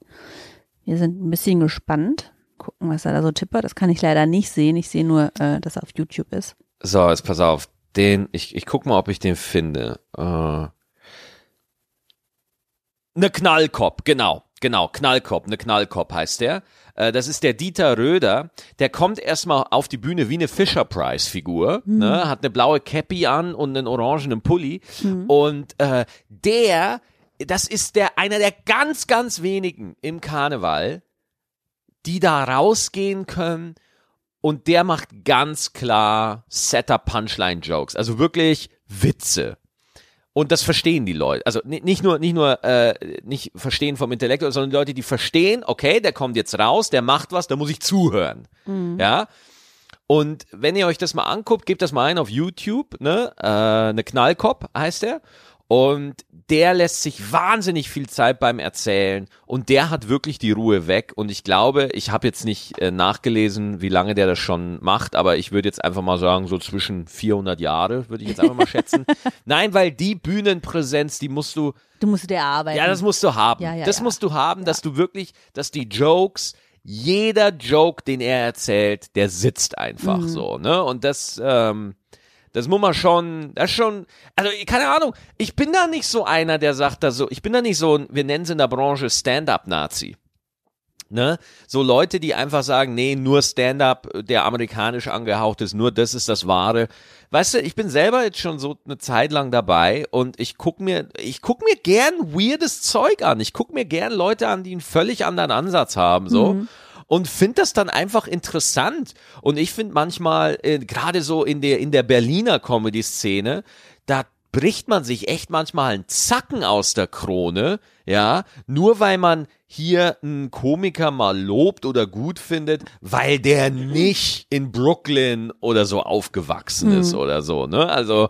Wir sind ein bisschen gespannt. Gucken, was er da so tippert. Das kann ich leider nicht sehen. Ich sehe nur, äh, dass er auf YouTube ist. So, jetzt pass auf. Den, ich, ich guck mal, ob ich den finde. Äh, ne Knallkopf, genau. Genau, Knallkopf, ne Knallkopf heißt der. Äh, das ist der Dieter Röder. Der kommt erstmal auf die Bühne wie eine Fisher-Price-Figur. Ne? Hat eine blaue Cappy an und einen orangenen Pulli. Und äh, der, das ist der einer der ganz, ganz wenigen im Karneval, die da rausgehen können und der macht ganz klar Setup-Punchline-Jokes, also wirklich Witze. Und das verstehen die Leute. Also ni- nicht nur, nicht nur, äh, nicht verstehen vom Intellekt, sondern die Leute, die verstehen, okay, der kommt jetzt raus, der macht was, da muss ich zuhören. Ja. Und wenn ihr euch das mal anguckt, gebt das mal ein auf YouTube, ne? Äh, eine Knallkopf heißt der. Und der lässt sich wahnsinnig viel Zeit beim Erzählen und der hat wirklich die Ruhe weg. Und ich glaube, ich habe jetzt nicht äh, nachgelesen, wie lange der das schon macht, aber ich würde jetzt einfach mal sagen, so zwischen 400 Jahre, würde ich jetzt einfach mal schätzen. Nein, weil die Bühnenpräsenz, die musst du. Du musst dir erarbeiten. Ja, das musst du haben. Ja, ja, das ja. musst du haben, dass du wirklich, dass die Jokes, jeder Joke, den er erzählt, der sitzt einfach Mhm. so, ne? Und das, ähm, das muss man schon, das schon, also keine Ahnung, ich bin da nicht so einer, der sagt da so, ich bin da nicht so, ein- wir nennen es in der Branche Stand-up-Nazi. Ne? So Leute, die einfach sagen, nee, nur Stand-up, der amerikanisch angehaucht ist, nur das ist das Wahre. Weißt du, ich bin selber jetzt schon so eine Zeit lang dabei und ich guck mir, ich guck mir gern weirdes Zeug an. Ich guck mir gern Leute an, die einen völlig anderen Ansatz haben, so. Und finde das dann einfach interessant. Und ich finde manchmal, äh, gerade so in der, in der Berliner Comedy-Szene, da bricht man sich echt manchmal einen Zacken aus der Krone, ja, nur weil man hier einen Komiker mal lobt oder gut findet, weil der nicht in Brooklyn oder so aufgewachsen ist oder so, ne? Also,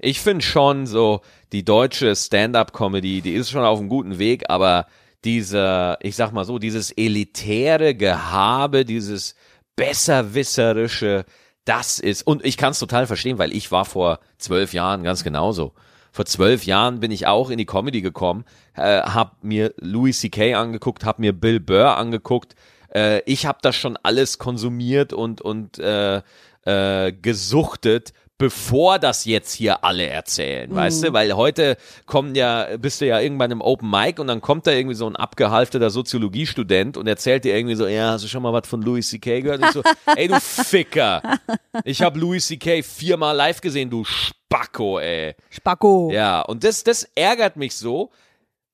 ich finde schon so, die deutsche Stand-up-Comedy, die ist schon auf einem guten Weg, aber diese, ich sag mal so, dieses elitäre Gehabe, dieses besserwisserische, das ist, und ich kann es total verstehen, weil ich war vor zwölf Jahren ganz genauso. Vor zwölf Jahren bin ich auch in die Comedy gekommen, äh, hab mir Louis C.K. angeguckt, hab mir Bill Burr angeguckt. Äh, ich habe das schon alles konsumiert und und äh, äh, gesuchtet, bevor das jetzt hier alle erzählen, weißt du? Weil heute kommen ja, bist du ja irgendwann im Open Mic und dann kommt da irgendwie so ein abgehalfterter Soziologiestudent und erzählt dir irgendwie so, ja, hast du schon mal was von Louis C.K. gehört? Und ich so, ey, du Ficker. Ich habe Louis C.K. viermal live gesehen, du Spacko, ey. Spacko. Ja, und das, das ärgert mich so,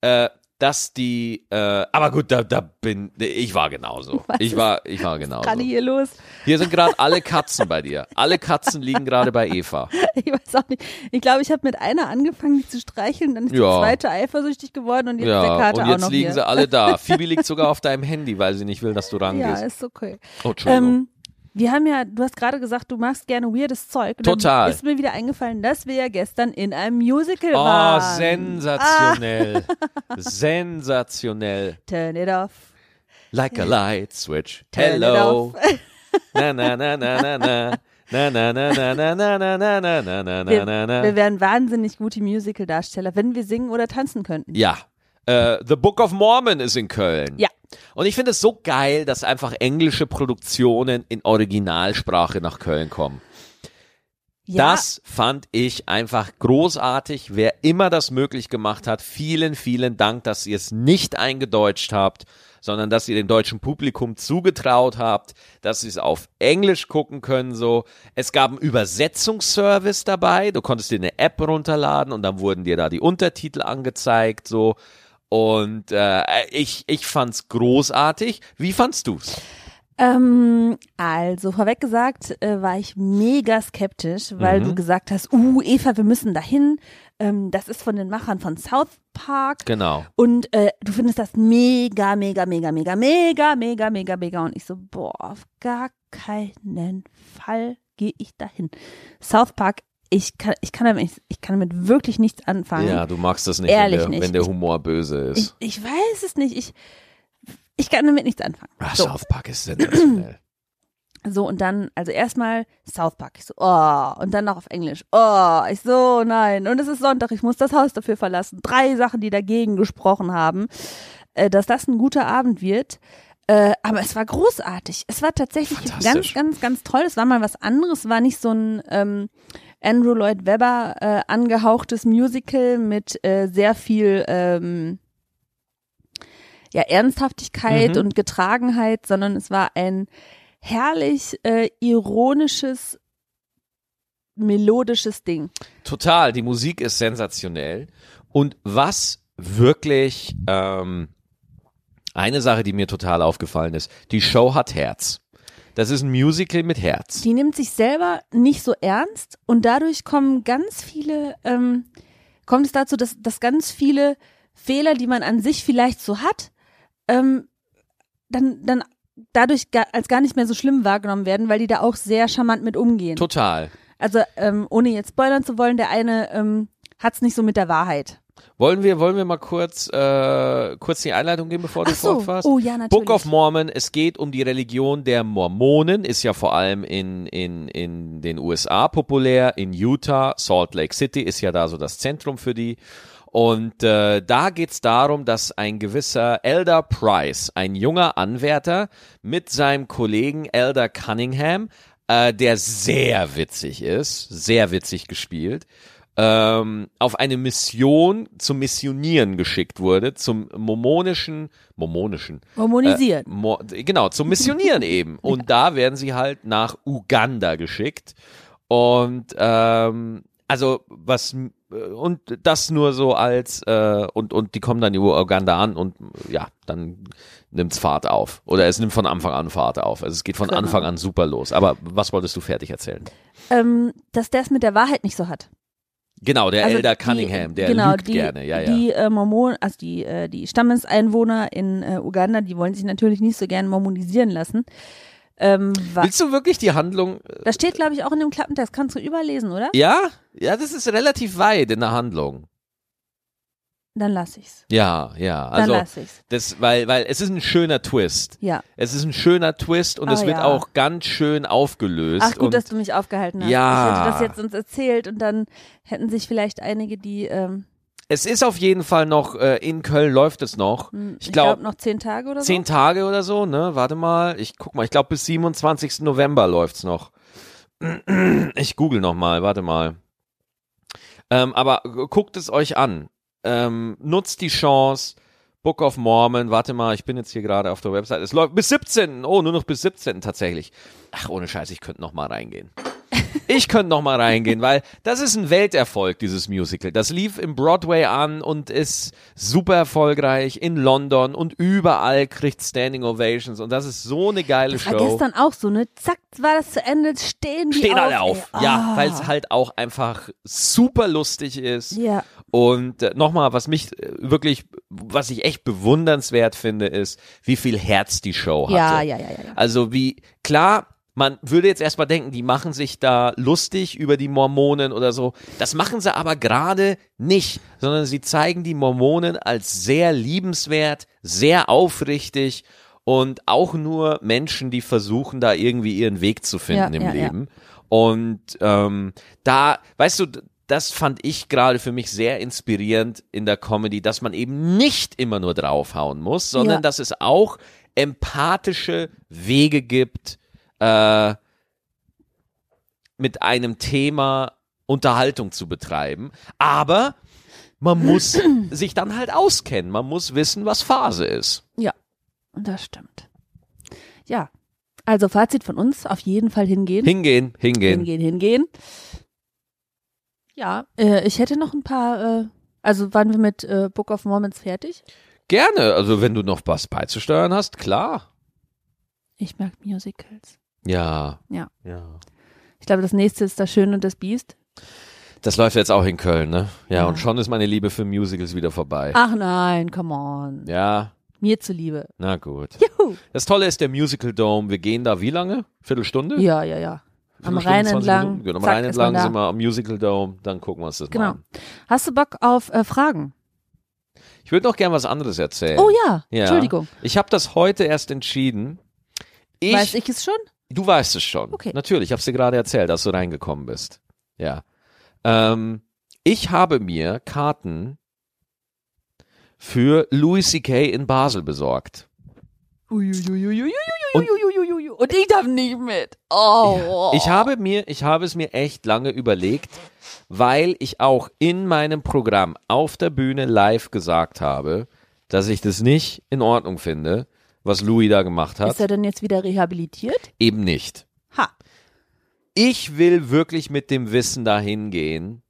äh, dass die, äh, aber gut, da, da bin, ich war genauso. Was Ich war, ich war genauso. Gerade hier los. Hier sind gerade alle Katzen bei dir. Alle Katzen liegen gerade bei Eva. Ich weiß auch nicht. Ich glaube, ich habe mit einer angefangen, die zu streicheln, dann ist die Ja. zweite eifersüchtig geworden und jetzt ist der Ja, Kater und auch jetzt noch liegen hier. sie alle da. Phoebe liegt sogar auf deinem Handy, weil sie nicht will, dass du ja, rangehst. ist okay. oh, Entschuldigung. Ähm, wir haben ja, du hast gerade gesagt, du machst gerne weirdes Zeug. Und Total. Dann ist mir wieder eingefallen, dass wir ja gestern in einem Musical oh, waren. sensationell. Sensationell. Turn it off. Like a light switch. Turn Hello. it off. Na, na, na, na, na, na. Na, na, na, na, na, na, na, na, na, na, na, Wir, na, na. wir wären wahnsinnig gute Musical-Darsteller, wenn wir singen oder tanzen könnten. Ja. Äh, The Book of Mormon ist in Köln. Ja. Und ich finde es so geil, dass einfach englische Produktionen in Originalsprache nach Köln kommen. Ja, Das fand ich einfach großartig. Wer immer das möglich gemacht hat, vielen, vielen Dank, dass ihr es nicht eingedeutscht habt, sondern dass ihr dem deutschen Publikum zugetraut habt, dass sie es auf Englisch gucken können. So, es gab einen Übersetzungsservice dabei. Du konntest dir eine App runterladen und dann wurden dir da die Untertitel angezeigt. So und äh, ich ich fand's großartig. Wie fandst du's? Ähm, also vorweg gesagt, äh, war ich mega skeptisch, weil Mhm. du gesagt hast, uh, Eva, wir müssen dahin. Ähm, das ist von den Machern von South Park. Genau. Und äh, du findest das mega, mega, mega, mega, mega, mega, mega, mega. Und ich so, boah, auf gar keinen Fall gehe ich dahin. South Park, ich kann, ich kann damit, ich kann damit wirklich nichts anfangen. Ja, du magst das nicht, Ehrlich wenn, der, nicht. wenn der Humor böse Ich, ist. ich weiß es nicht. Ich, ich kann damit nichts anfangen. Ah, So. South Park ist sensationell. So, und dann, also erstmal South Park. Ich so, oh, und dann noch auf Englisch. Oh, ich so, nein. Und es ist Sonntag, ich muss das Haus dafür verlassen. Drei Sachen, die dagegen gesprochen haben, äh, dass das ein guter Abend wird. Äh, aber es war großartig. Es war tatsächlich ganz, ganz, ganz toll. Es war mal was anderes. War nicht so ein ähm, Andrew Lloyd Webber äh, angehauchtes Musical mit äh, sehr viel ähm, ja, Ernsthaftigkeit Mhm. und Getragenheit, sondern es war ein herrlich äh, ironisches, melodisches Ding. Total, die Musik ist sensationell. Und was wirklich ähm, eine Sache, die mir total aufgefallen ist, die Show hat Herz. Das ist ein Musical mit Herz. Die nimmt sich selber nicht so ernst und dadurch kommen ganz viele, ähm, kommt es dazu, dass, dass ganz viele Fehler, die man an sich vielleicht so hat, ähm, dann, dann dadurch gar, als gar nicht mehr so schlimm wahrgenommen werden, weil die da auch sehr charmant mit umgehen. Total. Also ähm, ohne jetzt spoilern zu wollen, der eine ähm, hat's nicht so mit der Wahrheit. Wollen wir, wollen wir mal kurz, äh, kurz die Einleitung geben, bevor du so. fortfährst? Oh ja, natürlich. Book of Mormon, es geht um die Religion der Mormonen, ist ja vor allem in, in, in den USA populär, in Utah, Salt Lake City ist ja da so das Zentrum für die. Und äh, da geht's darum, dass ein gewisser Elder Price, ein junger Anwärter, mit seinem Kollegen Elder Cunningham, äh, der sehr witzig ist, sehr witzig gespielt, ähm, auf eine Mission zum Missionieren geschickt wurde, zum mormonischen, mormonischen, Mormonisieren. äh, Mo genau, zum Missionieren eben. Und da werden sie halt nach Uganda geschickt. Und ähm, also was äh, und das nur so als äh, und und die kommen dann in Uganda an und ja, dann nimmt's Fahrt auf oder es nimmt von Anfang an Fahrt auf. Also es geht von Genau. Anfang an super los. Aber was wolltest du fertig erzählen? ähm, dass der es mit der Wahrheit nicht so hat. Genau, der Also Elder Cunningham, der genau, lügt die, gerne, ja, ja. Die äh, Mormon, also die, äh, die Stammeseinwohner in äh, Uganda, die wollen sich natürlich nicht so gern mormonisieren lassen. Ähm, Willst du wirklich die Handlung äh, das steht, glaube ich, auch in dem Klappentext. Kannst du überlesen, oder? Ja? Ja, das ist relativ weit in der Handlung. Dann lass ich's. Ja, ja. Dann Also lass ich's. das, weil, weil es ist ein schöner Twist. Ja. Es ist ein schöner Twist und Ah, es wird ja. auch ganz schön aufgelöst. Ach gut, dass du mich aufgehalten hast. Ja. Ich hätte das jetzt uns erzählt und dann hätten sich vielleicht einige, die, ähm, es ist auf jeden Fall noch, äh, in Köln läuft es noch. hm, Ich ich glaub, glaube noch zehn Tage oder Zehn Tage oder so, ne? Warte mal, ich guck mal, ich glaube bis 27. November läuft's noch. Ich google noch mal, warte mal. Ähm, aber guckt es euch an. Ähm, nutzt die Chance. Book of Mormon, warte mal, ich bin jetzt hier gerade auf der Website. Es läuft bis 17. Oh, nur noch bis 17 tatsächlich. Ach, ohne Scheiß, ich könnte noch mal reingehen. Ich könnte noch mal reingehen, weil das ist ein Welterfolg, dieses Musical. Das lief im Broadway an und ist super erfolgreich in London und überall kriegt Standing Ovations und das ist so eine geile so. War Show. gestern auch so, ne? Zack, war das zu Ende, stehen die Stehen auf. alle auf. ey. Ja, Ah. weil es halt auch einfach super lustig ist. Ja, Und äh, nochmal, was mich äh, wirklich, was ich echt bewundernswert finde, ist, wie viel Herz die Show hatte. ja, ja, ja, ja. ja. Also wie, klar, man würde jetzt erstmal denken, die machen sich da lustig über die Mormonen oder so. Das machen sie aber gerade nicht, sondern sie zeigen die Mormonen als sehr liebenswert, sehr aufrichtig und auch nur Menschen, die versuchen, da irgendwie ihren Weg zu finden Ja, im ja, ja. Leben. Und ähm, da, weißt du, das fand ich gerade für mich sehr inspirierend in der Comedy, dass man eben nicht immer nur draufhauen muss, sondern Ja. dass es auch empathische Wege gibt, äh, mit einem Thema Unterhaltung zu betreiben. Aber man muss sich dann halt auskennen. Man muss wissen, was Phase ist. Ja, das stimmt. Ja, also Fazit von uns, auf jeden Fall hingehen. Hingehen, hingehen. hingehen, hingehen. Ja, äh, ich hätte noch ein paar, äh, also waren wir mit äh, Book of Mormons fertig? Gerne. Also wenn du noch was beizusteuern hast, klar. Ich mag Musicals. Ja. Ja. Ja. Ich glaube, das nächste ist Das Schöne und das Biest. Das läuft jetzt auch in Köln, ne? Ja, Ja. und schon ist meine Liebe für Musicals wieder vorbei. Ach nein, come on. Ja, Mir zuliebe. na gut. Juhu. Das Tolle ist der Musical Dome. Wir gehen da wie lange? Viertelstunde? Ja, ja, ja. Am Rhein entlang. Genau, am Rhein entlang sind wir am Musical Dome, dann gucken wir uns das genau. mal an. Hast du Bock auf äh, Fragen? Ich würde noch gerne was anderes erzählen. Oh ja, ja. Entschuldigung. Ich habe das heute erst entschieden. Ich, Weiß ich es schon? Du weißt es schon. Okay. Natürlich, ich habe es dir gerade erzählt, dass du reingekommen bist. Ja. Ähm, ich habe mir Karten für Louis C.K. in Basel besorgt. Und und ich darf nicht mit. Oh. Ich habe mir, ich habe es mir echt lange überlegt, weil ich auch in meinem Programm auf der Bühne live gesagt habe, dass ich das nicht in Ordnung finde, was Louis da gemacht hat. Ist er denn jetzt wieder rehabilitiert? Eben nicht. Ha. Ich will wirklich mit dem Wissen dahin gehen.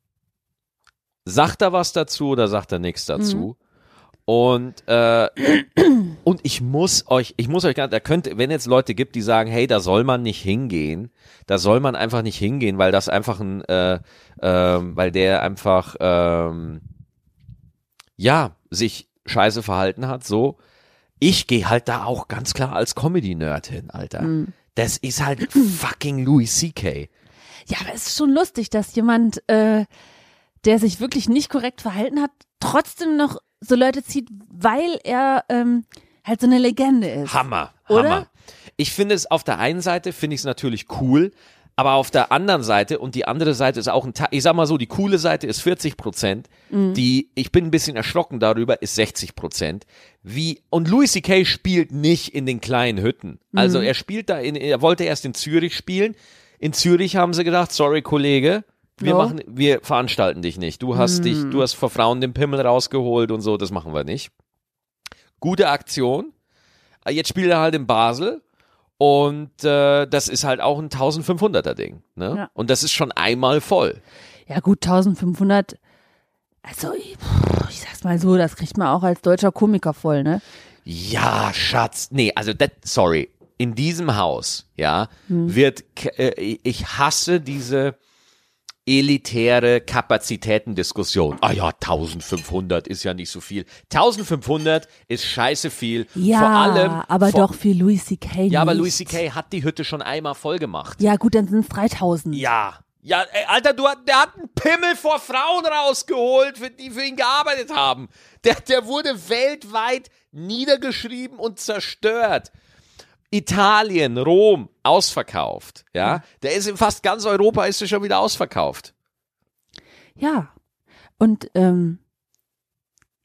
Sagt er was dazu oder sagt er nichts dazu? Und äh, und ich muss euch, ich muss euch gar, da könnte, wenn jetzt Leute gibt, die sagen, hey, da soll man nicht hingehen, da soll man einfach nicht hingehen, weil das einfach ein, äh, ähm, weil der einfach ähm, ja sich scheiße verhalten hat, so. Ich gehe halt da auch ganz klar als Comedy-Nerd hin, Alter. Mhm. Das ist halt fucking Louis C.K. Ja, aber es ist schon lustig, dass jemand, äh, der sich wirklich nicht korrekt verhalten hat, trotzdem noch so Leute zieht, weil er ähm, halt so eine Legende ist. Hammer, Oder? Hammer. Ich finde es auf der einen Seite finde ich es natürlich cool, aber auf der anderen Seite und die andere Seite ist auch ein Teil, ich sag mal so, die coole Seite ist 40 Prozent, die, ich bin ein bisschen erschrocken darüber, ist 60 Prozent. Wie, und Louis C.K. spielt nicht in den kleinen Hütten. Also er spielt da in, er wollte erst in Zürich spielen. In Zürich haben sie gedacht, sorry Kollege, wir No. machen, wir veranstalten dich nicht. Du hast dich, du hast vor Frauen den Pimmel rausgeholt und so, das machen wir nicht. Gute Aktion. Äh, Jetzt spielt er halt in Basel und äh, das ist halt auch ein 1500er Ding. Ne? Ja. Und das ist schon einmal voll. Ja gut, 1500. Also ich, ich sag's mal so, das kriegt man auch als deutscher Komiker voll, ne? Ja, Schatz. Nee, also das, sorry. In diesem Haus, ja, Hm. wird, äh, ich hasse diese elitäre Kapazitätendiskussion. Ah ja, 1500 ist ja nicht so viel. 1500 ist scheiße viel. Ja, vor allem, aber vor, doch für Louis C.K. Ja, aber. Louis C.K. hat die Hütte schon einmal voll gemacht. Ja gut, dann sind's 3000. Ja. Ja, ey, Alter, du, der hat einen Pimmel vor Frauen rausgeholt, für die für ihn gearbeitet haben. Der, der wurde weltweit niedergeschrieben und zerstört. Italien, Rom, ausverkauft. Ja, der ist in fast ganz Europa ist er schon wieder ausverkauft. Ja. Und ähm,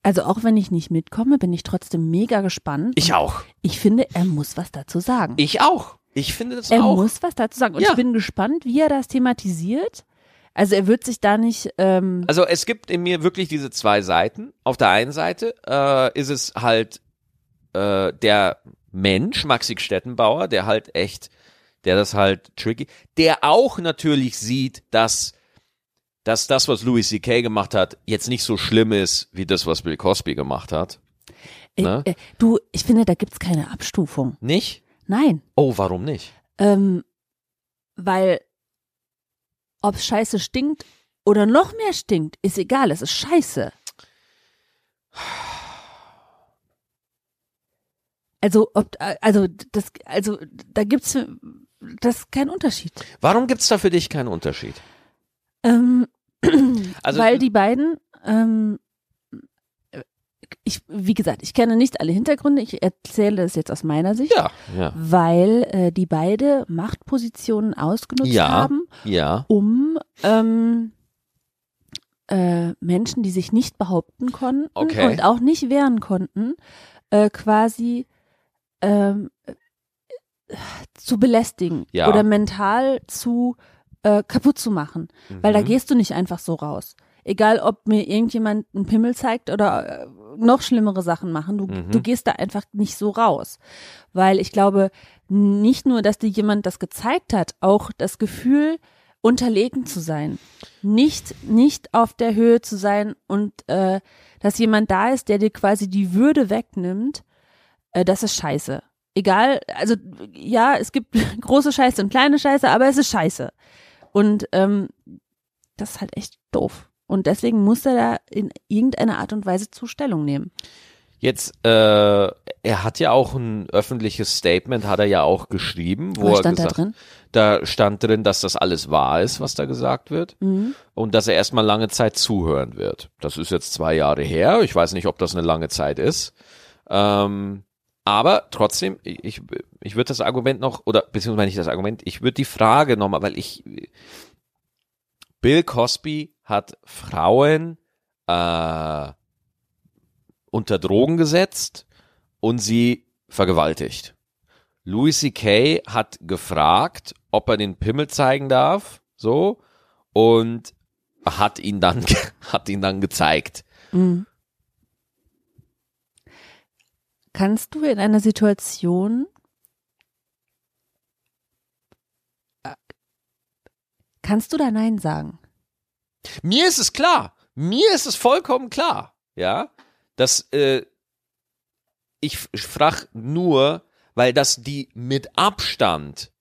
also auch wenn ich nicht mitkomme, bin ich trotzdem mega gespannt. Ich auch. Ich finde, er muss was dazu sagen. Ich auch. Ich finde das er auch. muss was dazu sagen. Und Ja. ich bin gespannt, wie er das thematisiert. Also er wird sich da nicht, ähm, Also es gibt in mir wirklich diese zwei Seiten. Auf der einen Seite äh, ist es halt äh, der Mensch, Maxi Stettenbauer, der halt echt, der das halt tricky, der auch natürlich sieht, dass dass das, was Louis C.K. gemacht hat, jetzt nicht so schlimm ist, wie das, was Bill Cosby gemacht hat. ne? äh, äh, du, ich finde, da gibt's keine Abstufung. Nicht? Nein. Oh, warum nicht? Ähm, weil ob's scheiße stinkt oder noch mehr stinkt, ist egal, es ist scheiße. Also, ob, also, das, also, da gibt's, das ist kein Unterschied. Warum gibt's da für dich keinen Unterschied? Ähm, Also weil die beiden, ähm, ich, wie gesagt, ich kenne nicht alle Hintergründe, ich erzähle es jetzt aus meiner Sicht, ja, ja, weil äh, die beide Machtpositionen ausgenutzt Ja. haben, ja, um ähm, äh, Menschen, die sich nicht behaupten konnten Okay. und auch nicht wehren konnten, äh, quasi ähm, äh, zu belästigen Ja. oder mental zu äh, kaputt zu machen. Weil da Mhm. gehst du nicht einfach so raus. Egal, ob mir irgendjemand einen Pimmel zeigt oder äh, noch schlimmere Sachen machen, du, Mhm. du gehst da einfach nicht so raus. Weil ich glaube, nicht nur, dass dir jemand das gezeigt hat, auch das Gefühl, unterlegen zu sein. Nicht, nicht auf der Höhe zu sein und äh, dass jemand da ist, der dir quasi die Würde wegnimmt, äh, das ist scheiße. Egal, also ja, es gibt große Scheiße und kleine Scheiße, aber es ist scheiße. Und ähm, das ist halt echt doof. Und deswegen muss er da in irgendeiner Art und Weise zu Stellung nehmen. Jetzt, äh, er hat ja auch ein öffentliches Statement, hat er ja auch geschrieben, wo Was er stand da gesagt, drin? da stand drin, dass das alles wahr ist, was da gesagt wird Mhm. und dass er erstmal lange Zeit zuhören wird. Das ist jetzt zwei Jahre her. Ich weiß nicht, ob das eine lange Zeit ist. Ähm, aber trotzdem, ich, ich würde das Argument noch, oder beziehungsweise nicht das Argument, ich würde die Frage nochmal, weil ich, Bill Cosby hat Frauen äh, unter Drogen gesetzt und sie vergewaltigt. Louis C.K. hat gefragt, ob er den Pimmel zeigen darf, so, und hat ihn dann, hat ihn dann gezeigt. Mhm. Kannst du in einer Situation äh, kannst du da Nein sagen? Mir ist es klar. Mir ist es vollkommen klar. Ja, dass äh, ich frage nur, weil das die mit Abstand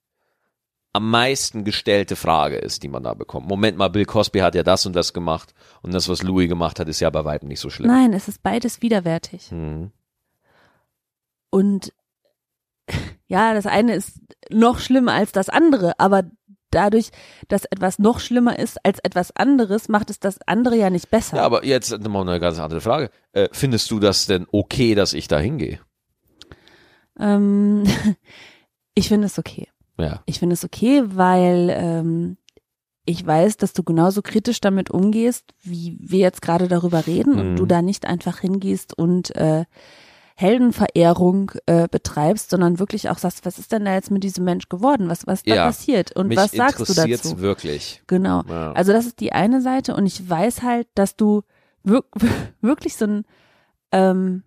am meisten gestellte Frage ist, die man da bekommt. Moment mal, Bill Cosby hat ja das und das gemacht und das, was Louis gemacht hat, ist ja bei weitem nicht so schlimm. Nein, es ist beides widerwärtig. Mhm. Und ja, das eine ist noch schlimmer als das andere, aber dadurch, dass etwas noch schlimmer ist als etwas anderes, macht es das andere ja nicht besser. Ja, aber jetzt mal eine ganz andere Frage. Äh, findest du das denn okay, dass ich da hingehe? Ähm, ich finde es okay. Ja. Ich finde es okay, weil ähm, ich weiß, dass du genauso kritisch damit umgehst, wie wir jetzt gerade darüber reden Mhm. und du da nicht einfach hingehst und äh, Heldenverehrung äh, betreibst, sondern wirklich auch sagst, was ist denn da jetzt mit diesem Mensch geworden? Was was da Ja. passiert und was sagst du dazu? wirklich. Genau. Ja. Also das ist die eine Seite und ich weiß halt, dass du wir wirklich so ein ähm,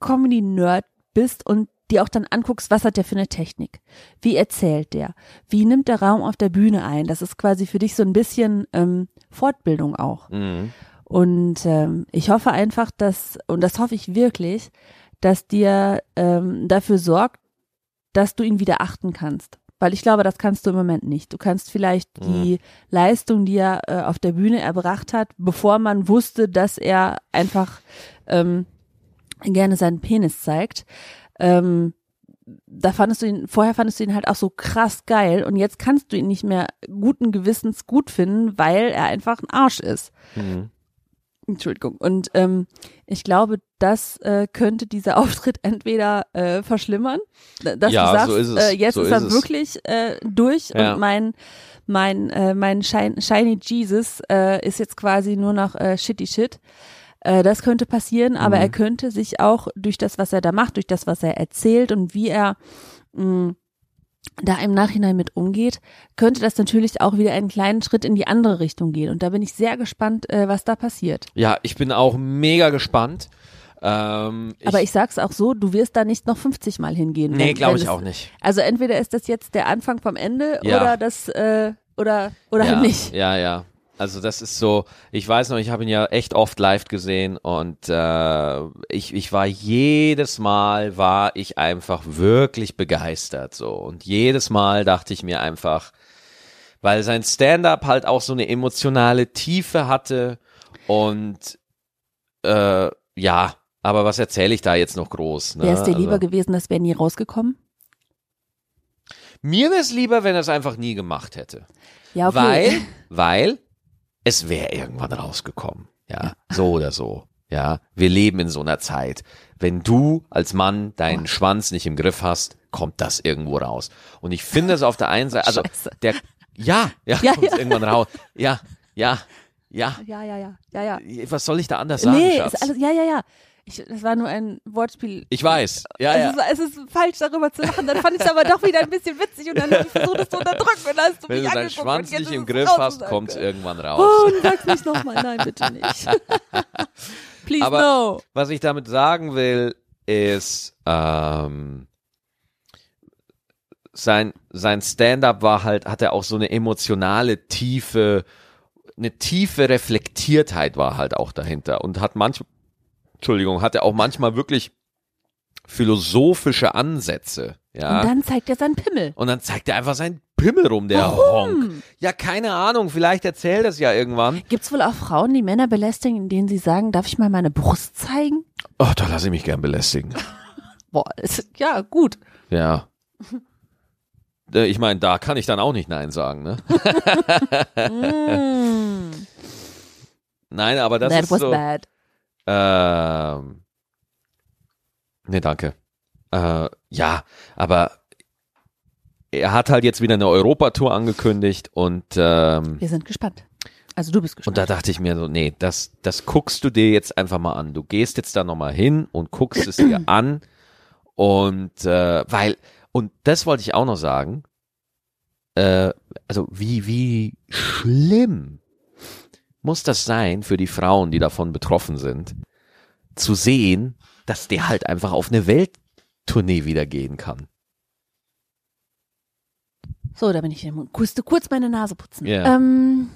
Comedy-Nerd bist und dir auch dann anguckst, was hat der für eine Technik? Wie erzählt der? Wie nimmt der Raum auf der Bühne ein? Das ist quasi für dich so ein bisschen ähm, Fortbildung auch. Mhm. Und ähm, ich hoffe einfach, dass, und das hoffe ich wirklich, dass dir ähm, dafür sorgt, dass du ihn wieder achten kannst. Weil ich glaube, das kannst du im Moment nicht. Du kannst vielleicht die Leistung, die er äh, auf der Bühne erbracht hat, bevor man wusste, dass er einfach ähm, gerne seinen Penis zeigt. Ähm, da fandest du ihn, vorher fandest du ihn halt auch so krass geil und jetzt kannst du ihn nicht mehr guten Gewissens gut finden, weil er einfach ein Arsch ist. Mhm. Entschuldigung. Und ähm, ich glaube, das äh, könnte dieser Auftritt entweder äh, verschlimmern, dass Ja, du sagst, so ist. Äh, jetzt So ist er wirklich äh, durch Ja. und mein mein äh, mein Shine, Shiny Jesus äh, ist jetzt quasi nur noch äh, Shitty Shit. Äh, das könnte passieren, aber Mhm. er könnte sich auch durch das, was er da macht, durch das, was er erzählt und wie er mh, da im Nachhinein mit umgeht, könnte das natürlich auch wieder einen kleinen Schritt in die andere Richtung gehen. Und da bin ich sehr gespannt, äh, was da passiert. Ja, ich bin auch mega gespannt. Ähm, ich, Aber ich sag's auch so, du wirst da nicht noch 50 Mal hingehen. nee, glaube ich es- auch nicht. Also entweder ist das jetzt der Anfang vom Ende Ja. oder das äh, oder oder ja, halt nicht. Ja, ja. Also das ist so, ich weiß noch, ich habe ihn ja echt oft live gesehen und äh, ich, ich war jedes Mal, war ich einfach wirklich begeistert so. Und jedes Mal dachte ich mir einfach, weil sein Stand-up halt auch so eine emotionale Tiefe hatte und äh, ja, aber was erzähle ich da jetzt noch groß? Ne? Wäre es dir lieber also, gewesen, das wäre nie rausgekommen? mir wäre es lieber, wenn er es einfach nie gemacht hätte. Ja, okay. Weil, weil es wäre irgendwann rausgekommen. Ja, so oder so. Ja, wir leben in so einer Zeit. Wenn du als Mann deinen. Schwanz nicht im Griff hast, kommt das irgendwo raus. Und ich finde es auf der einen Seite, also Scheiße. der, ja, ja, Ja, kommt ja. irgendwann raus. Ja, ja, ja. Ja, ja, ja, ja, ja. Was soll ich da anders sagen, nee, Schatz? ist alles, ja, ja, ja. Ich, das war nur ein Wortspiel. ich weiß. Ja, ja. Es, ist, es ist falsch, darüber zu lachen. Dann fand ich es aber doch wieder ein bisschen witzig und dann habe ich versucht, es zu unterdrücken und hast du Wenn mich du deinen Schwanz nicht im es Griff hast, kommt danke. irgendwann raus. Oh, und sag's nicht nochmal. Nein, bitte nicht. Please Aber- no. Was ich damit sagen will, ist, ähm, sein, sein Stand-up war halt, hatte auch so eine emotionale Tiefe, eine tiefe Reflektiertheit war halt auch dahinter und hat manchmal, Entschuldigung, hatte auch manchmal wirklich philosophische Ansätze, ja. Und dann zeigt er seinen Pimmel. Und dann zeigt er einfach seinen Pimmel rum, der Honk. Ja, keine Ahnung, vielleicht erzählt es ja irgendwann. Gibt's wohl auch Frauen, die Männer belästigen, in denen sie sagen, darf ich mal meine Brust zeigen? Oh, da lasse ich mich gern belästigen. Boah, ist, ja, gut. Ja. Äh, Ich meine, da kann ich dann auch nicht Nein sagen, ne? Mm, Nein, aber das that ist was so. bad. Ähm, nee, danke. Äh, ja, aber er hat halt jetzt wieder eine Europatour angekündigt und ähm, Wir sind gespannt. Also du bist und gespannt. da dachte ich mir so, nee, das das guckst du dir jetzt einfach mal an. Du gehst jetzt da nochmal hin und guckst es dir an und äh, weil und das wollte ich auch noch sagen. Äh, also wie wie schlimm muss das sein für die Frauen, die davon betroffen sind, zu sehen, dass der halt einfach auf eine Welttournee wieder gehen kann. so, da bin ich. Ich musste kurz meine Nase putzen. Ja. Ähm,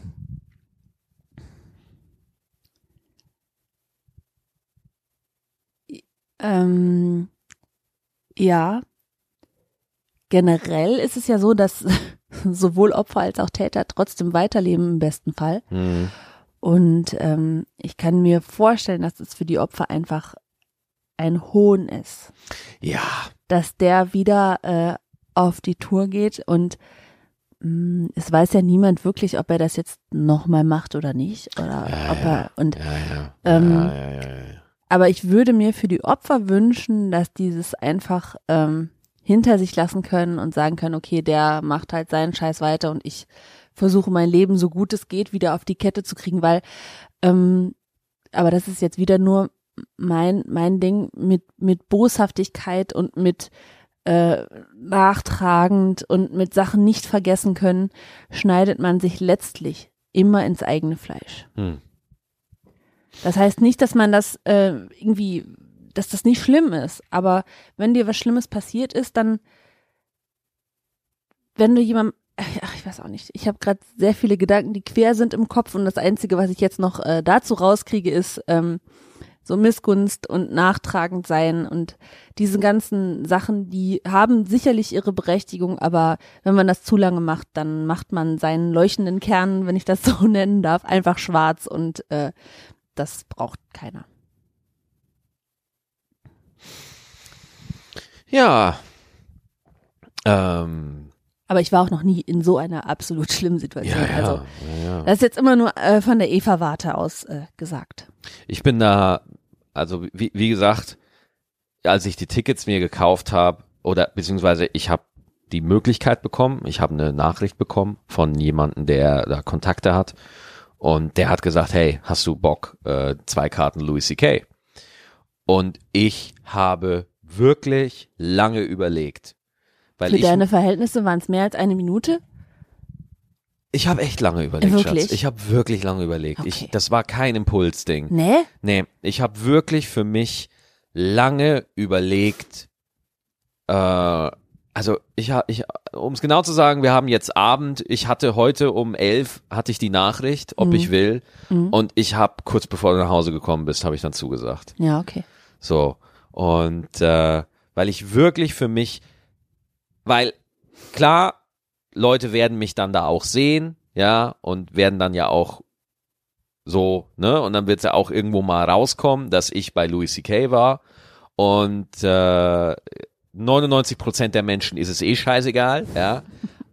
ähm, ja. Generell ist es ja so, dass sowohl Opfer als auch Täter trotzdem weiterleben im besten Fall. Mhm. Und ähm, ich kann mir vorstellen, dass es für die Opfer einfach ein Hohn ist, Ja, dass der wieder äh, auf die Tour geht und mh, es weiß ja niemand wirklich, ob er das jetzt nochmal macht oder nicht. Oder Ja, ob er und Ja. Ähm, aber ich würde mir für die Opfer wünschen, dass dieses einfach ähm, hinter sich lassen können und sagen können, okay, der macht halt seinen Scheiß weiter und ich versuche mein Leben so gut es geht wieder auf die Kette zu kriegen, weil ähm, aber das ist jetzt wieder nur mein mein Ding mit mit Boshaftigkeit und mit äh, nachtragend und mit Sachen nicht vergessen können, schneidet man sich letztlich immer ins eigene Fleisch. Hm. Das heißt nicht, dass man das äh, irgendwie, dass das nicht schlimm ist, aber wenn dir was Schlimmes passiert ist, dann, wenn du jemandem, ach, ich weiß auch nicht, ich habe gerade sehr viele Gedanken, die quer sind im Kopf und das Einzige, was ich jetzt noch äh, dazu rauskriege, ist ähm, so Missgunst und nachtragend sein und diese ganzen Sachen, die haben sicherlich ihre Berechtigung, aber wenn man das zu lange macht, dann macht man seinen leuchtenden Kern, wenn ich das so nennen darf, einfach schwarz und äh, das braucht keiner. Ja. Ähm, Aber ich war auch noch nie in so einer absolut schlimmen Situation. ja, ja, Also ja, das ist jetzt immer nur äh, von der Eva-Warte aus äh, gesagt. Ich bin da, also wie, wie gesagt, als ich die Tickets mir gekauft habe, oder beziehungsweise ich habe die Möglichkeit bekommen, ich habe eine Nachricht bekommen von jemandem, der da Kontakte hat und der hat gesagt, hey, hast du Bock, äh, zwei Karten Louis C.K. Und ich habe wirklich lange überlegt. Weil Für ich, deine Verhältnisse waren es mehr als eine Minute. ich habe echt lange überlegt, Wirklich? Schatz. Ich habe wirklich lange überlegt. Okay. Ich, das war kein Impulsding. Nee? Nee, ich habe wirklich für mich lange überlegt, äh, also ich habe, ich, um es genau zu sagen, wir haben jetzt Abend, ich hatte heute um elf, hatte ich die Nachricht, ob Mhm. ich will Mhm. und ich habe kurz bevor du nach Hause gekommen bist, habe ich dann zugesagt. Ja, okay. So. Und äh, weil ich wirklich für mich, weil klar, Leute werden mich dann da auch sehen, ja, und werden dann ja auch so, ne, und dann wird es ja auch irgendwo mal rauskommen, dass ich bei Louis C.K. war. Und äh, 99 Prozent der Menschen ist es eh scheißegal, ja.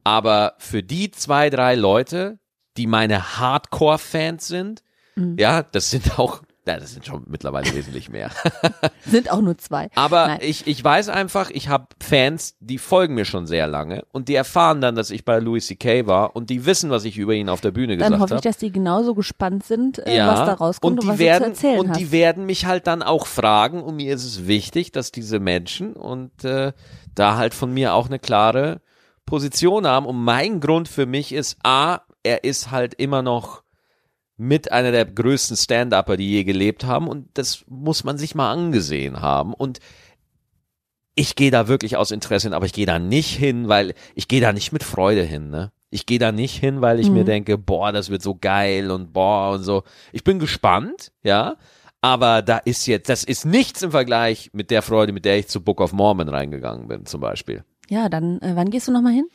Aber für die zwei, drei Leute, die meine Hardcore-Fans sind, Mhm. ja, das sind auch, ja, das sind schon mittlerweile wesentlich mehr. Sind auch nur zwei. Aber Nein. ich, ich weiß einfach, ich habe Fans, die folgen mir schon sehr lange und die erfahren dann, dass ich bei Louis C.K. war und die wissen, was ich über ihn auf der Bühne Dann gesagt hoffe ich, habe. dass die genauso gespannt sind, äh, was da rauskommt und, und was werden, du zu erzählen und hast. die werden mich halt dann auch fragen und mir ist es wichtig, dass diese Menschen und äh, da halt von mir auch eine klare Position haben und mein Grund für mich ist A, er ist halt immer noch mit einer der größten Stand-Upper, die je gelebt haben und das muss man sich mal angesehen haben und ich gehe da wirklich aus Interesse hin, aber ich gehe da nicht hin, weil ich gehe da nicht mit Freude hin, ne? Ich gehe da nicht hin, weil ich mir Mhm. denke, boah, das wird so geil und boah und so. Ich bin gespannt, ja, aber da ist jetzt, das ist nichts im Vergleich mit der Freude, mit der ich zu Book of Mormon reingegangen bin, zum Beispiel. ja, dann, äh, wann gehst du nochmal hin?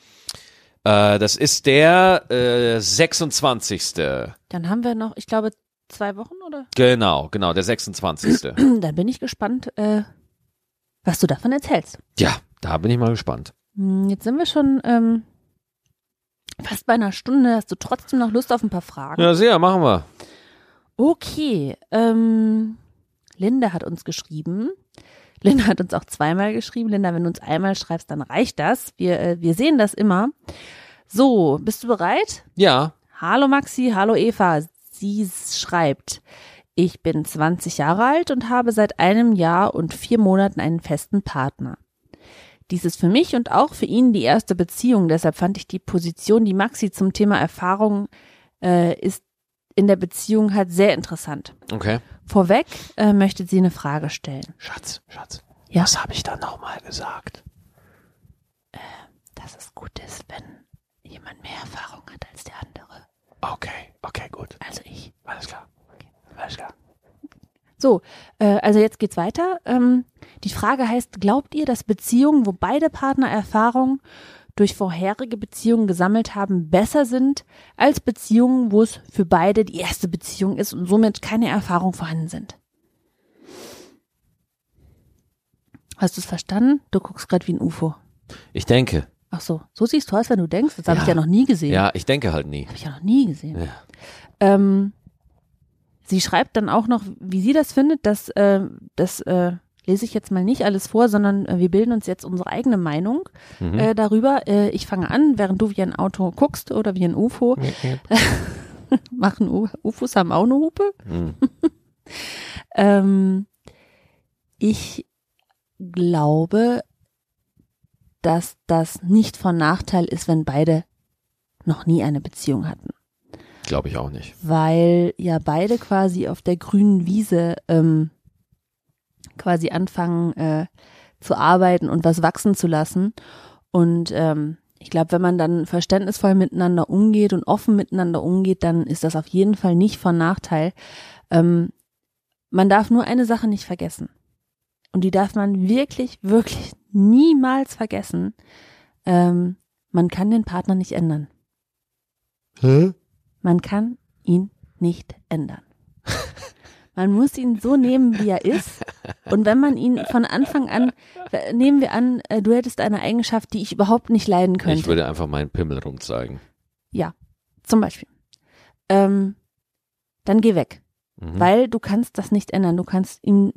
Äh, das ist der äh, 26. Dann haben wir noch, ich glaube, zwei Wochen oder? Genau, genau, der 26. Dann bin ich gespannt, äh, was du davon erzählst. ja, da bin ich mal gespannt. Hm, Jetzt sind wir schon ähm, fast bei einer Stunde. Hast du trotzdem noch Lust auf ein paar Fragen? Ja, sehr, machen wir. Okay. Ähm, Linda hat uns geschrieben. Linda hat uns auch zweimal geschrieben. Linda, wenn du uns einmal schreibst, dann reicht das. Wir, äh, wir sehen das immer. So, bist du bereit? Ja, Hallo Maxi, hallo Eva. Sie schreibt, ich bin 20 Jahre alt und habe seit einem Jahr und vier Monaten einen festen Partner. Dies ist für mich und auch für ihn die erste Beziehung. Deshalb fand ich die Position, die Maxi zum Thema Erfahrung äh, ist in der Beziehung halt sehr interessant. okay. Vorweg äh, möchte sie eine Frage stellen. Schatz, Schatz. Ja. Was habe ich da nochmal gesagt? Dass es gut ist, wenn jemand mehr Erfahrung hat als der andere. Okay, okay, gut. Also ich. Alles klar. Alles klar. So, äh, also jetzt geht's weiter. Ähm, die Frage heißt, glaubt ihr, dass Beziehungen, wo beide Partner Erfahrung durch vorherige Beziehungen gesammelt haben, besser sind als Beziehungen, wo es für beide die erste Beziehung ist und somit keine Erfahrung vorhanden sind? Hast du es verstanden? Du guckst gerade wie ein UFO. Ich denke, Ach so, so siehst du aus, wenn du denkst. Das habe Ja. ich ja noch nie gesehen. Ja, ich denke halt nie. Habe ich ja noch nie gesehen. Ja. Ähm, sie schreibt dann auch noch, wie sie das findet, dass äh, das äh, lese ich jetzt mal nicht alles vor, sondern äh, wir bilden uns jetzt unsere eigene Meinung Mhm. äh, darüber. Äh, ich fange an, während du wie ein Auto guckst oder wie ein UFO. Machen U UFOs haben auch eine Hupe. Mhm. Ähm, ich glaube, dass das nicht von Nachteil ist, wenn beide noch nie eine Beziehung hatten. Glaube ich auch nicht. weil ja beide quasi auf der grünen Wiese ähm, quasi anfangen äh, zu arbeiten und was wachsen zu lassen. Und ähm, ich glaube, wenn man dann verständnisvoll miteinander umgeht und offen miteinander umgeht, dann ist das auf jeden Fall nicht von Nachteil. Ähm, man darf nur eine Sache nicht vergessen. Und die darf man wirklich, wirklich niemals vergessen. Ähm, man kann den Partner nicht ändern. Hä? Man kann ihn nicht ändern. Man muss ihn so nehmen, wie er ist. Und wenn man ihn von Anfang an, nehmen wir an, äh, du hättest eine Eigenschaft, die ich überhaupt nicht leiden Ich könnte. würde einfach meinen Pimmel rumzeigen. Zum Beispiel. Ähm, dann geh weg. Mhm. Weil du kannst das nicht ändern. Du kannst ihm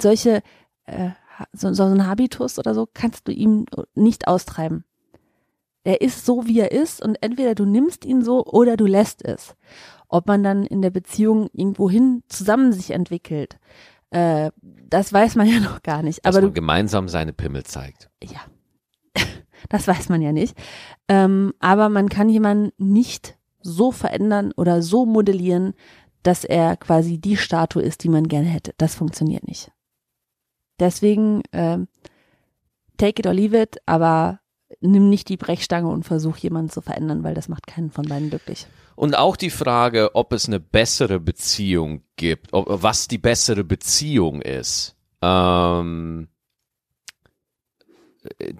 solche, äh, so, so ein Habitus oder so, kannst du ihm nicht austreiben. Er ist so, wie er ist und entweder du nimmst ihn so oder du lässt es. Ob man dann in der Beziehung irgendwohin zusammen sich entwickelt, äh, das weiß man ja noch gar nicht. Dass Aber du, man gemeinsam seine Pimmel zeigt. ja, das weiß man ja nicht. Ähm, aber man kann jemanden nicht so verändern oder so modellieren, dass er quasi die Statue ist, die man gerne hätte. Das funktioniert nicht. Deswegen ähm, take it or leave it, aber nimm nicht die Brechstange und versuch jemanden zu verändern, weil das macht keinen von beiden glücklich. Und auch die Frage, ob es eine bessere Beziehung gibt, ob, was die bessere Beziehung ist. Ähm,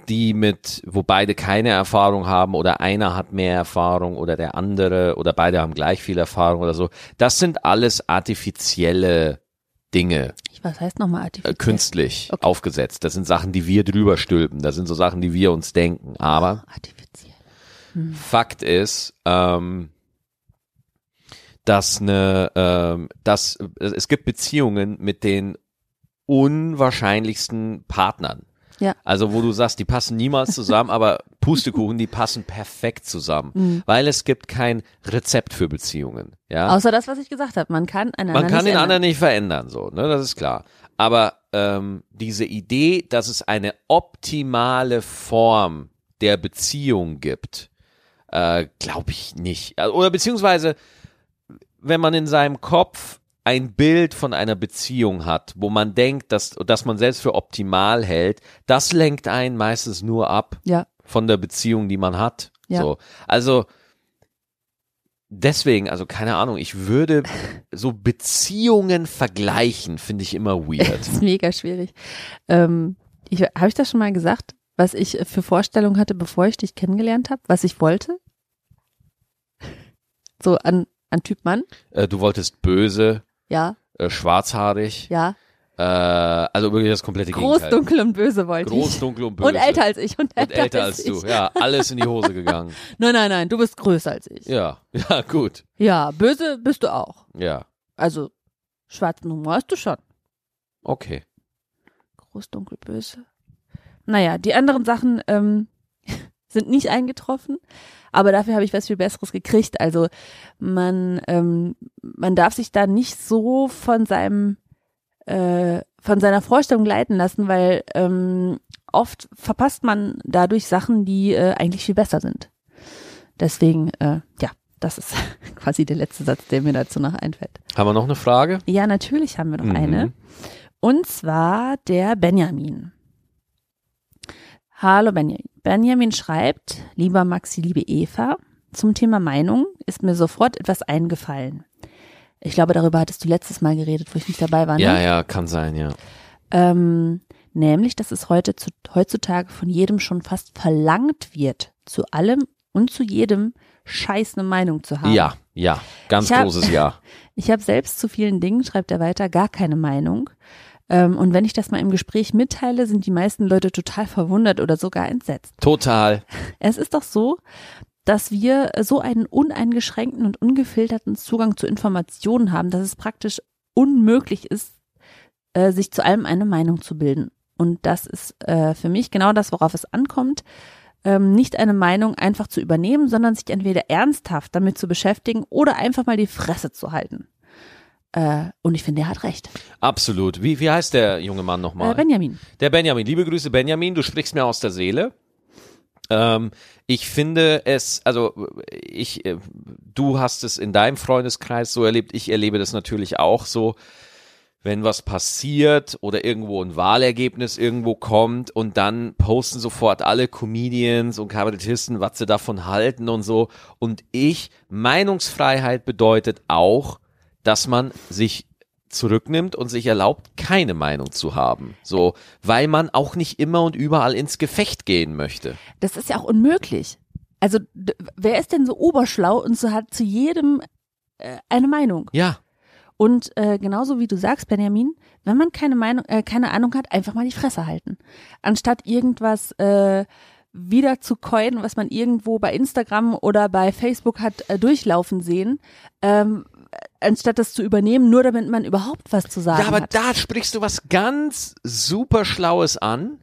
die mit, wo beide keine Erfahrung haben oder einer hat mehr Erfahrung oder der andere oder beide haben gleich viel Erfahrung oder so. Das sind alles artifizielle Dinge, Was heißt nochmal äh, artifiziell? künstlich Okay. aufgesetzt. Das sind Sachen, die wir drüber stülpen. Das sind so Sachen, die wir uns denken. Aber Artifiziell. Fakt ist, ähm, dass eine, ähm, dass es gibt Beziehungen mit den unwahrscheinlichsten Partnern. Ja. Also wo du sagst, die passen niemals zusammen, aber Pustekuchen, die passen perfekt zusammen, Mhm. weil es gibt kein Rezept für Beziehungen. Ja, Außer das, was ich gesagt habe. Man kann einen man anderen kann den ändern. anderen nicht verändern, so, ne, das ist klar. Aber ähm, diese Idee, dass es eine optimale Form der Beziehung gibt, äh, glaube ich nicht. Also, Oder beziehungsweise, wenn man in seinem Kopf ein Bild von einer Beziehung hat, wo man denkt, dass, dass man selbst für optimal hält, das lenkt einen meistens nur ab Ja. von der Beziehung, die man hat. Ja. So. Also deswegen, also keine Ahnung, ich würde so Beziehungen vergleichen, finde ich immer weird. Das ist mega schwierig. Ähm, ich, habe ich das schon mal gesagt, was ich für Vorstellungen hatte, bevor ich dich kennengelernt habe, was ich wollte? So an, an Typ Mann? äh, du wolltest böse, Ja, äh, schwarzhaarig, ja. äh, also wirklich das komplette Groß, Gegenteil. dunkel und böse wollte Groß, ich. dunkel und böse. Und älter als ich. Und Und älter als ich. du. Ja, alles in die Hose gegangen. Nein, nein, nein, du bist größer als ich. Ja, ja, gut. Ja, böse bist du auch. Ja, Also, schwarzen Humor hast du schon. okay. Groß, dunkel, böse. Naja, die anderen Sachen ähm, sind nicht eingetroffen, aber dafür habe ich was viel Besseres gekriegt. Also man, ähm, man darf sich da nicht so von seinem äh, von seiner Vorstellung leiten lassen, weil ähm, oft verpasst man dadurch Sachen, die äh, eigentlich viel besser sind. Deswegen, äh, ja, das ist quasi der letzte Satz, der mir dazu noch einfällt. Haben wir noch eine Frage? Ja, natürlich haben wir noch Mhm. eine. Und zwar der Benjamin. Hallo Benjamin. Benjamin schreibt, lieber Maxi, liebe Eva, zum Thema Meinung ist mir sofort etwas eingefallen. Ich glaube, darüber hattest du letztes Mal geredet, wo ich nicht dabei war. Ne? Ja, ja, kann sein, ja. Ähm, nämlich, dass es heute zu, heutzutage von jedem schon fast verlangt wird, zu allem und zu jedem Scheiß eine Meinung zu haben. Ja, ja, ganz Ich hab- großes Ja. Ich habe selbst zu vielen Dingen, schreibt er weiter, gar keine Meinung. Ähm, und wenn ich das mal im Gespräch mitteile, sind die meisten Leute total verwundert oder sogar entsetzt. Total. Es ist doch so, dass wir so einen uneingeschränkten und ungefilterten Zugang zu Informationen haben, dass es praktisch unmöglich ist, äh, sich zu allem eine Meinung zu bilden. Und das ist äh, für mich genau das, worauf es ankommt. Ähm, nicht eine Meinung einfach zu übernehmen, sondern sich entweder ernsthaft damit zu beschäftigen oder einfach mal die Fresse zu halten. Äh, und ich finde, er hat recht. Absolut. Wie, wie heißt der junge Mann nochmal? Äh, Benjamin. Der Benjamin. Liebe Grüße, Benjamin. Du sprichst mir aus der Seele. Ähm, ich finde es, also ich, äh, du hast es in deinem Freundeskreis so erlebt. Ich erlebe das natürlich auch so wenn was passiert oder irgendwo ein Wahlergebnis irgendwo kommt und dann posten sofort alle Comedians und Kabarettisten, was sie davon halten und so. Und ich, Meinungsfreiheit bedeutet auch, dass man sich zurücknimmt und sich erlaubt, keine Meinung zu haben. So, weil man auch nicht immer und überall ins Gefecht gehen möchte. Das ist ja auch unmöglich. Also, wer ist denn so oberschlau und so hat zu jedem äh, eine Meinung? Ja. Und äh, genauso wie du sagst, Benjamin, wenn man keine Meinung, äh, keine Ahnung hat, einfach mal die Fresse halten. Anstatt irgendwas äh, wieder zu coinen, was man irgendwo bei Instagram oder bei Facebook hat äh, durchlaufen sehen, ähm, anstatt das zu übernehmen, nur damit man überhaupt was zu sagen hat. Ja, aber hat. da sprichst du was ganz super Schlaues an.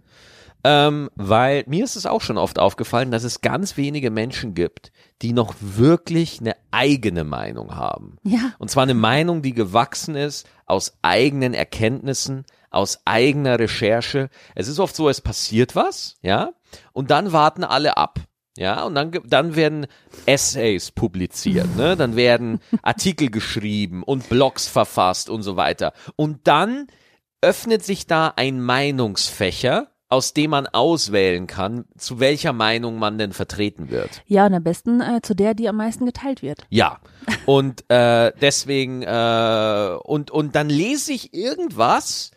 Ähm, weil mir ist es auch schon oft aufgefallen, dass es ganz wenige Menschen gibt, die noch wirklich eine eigene Meinung haben. Ja. Und zwar eine Meinung, die gewachsen ist aus eigenen Erkenntnissen, aus eigener Recherche. Es ist oft so, es passiert was, ja, und dann warten alle ab. Ja, und dann, dann werden Essays publiziert, ne? Dann werden Artikel geschrieben und Blogs verfasst und so weiter. Und dann öffnet sich da ein Meinungsfächer, aus dem man auswählen kann, zu welcher Meinung man denn vertreten wird. Ja, und am besten äh, zu der, die am meisten geteilt wird. Ja. Und äh, deswegen, äh, und, und dann lese ich irgendwas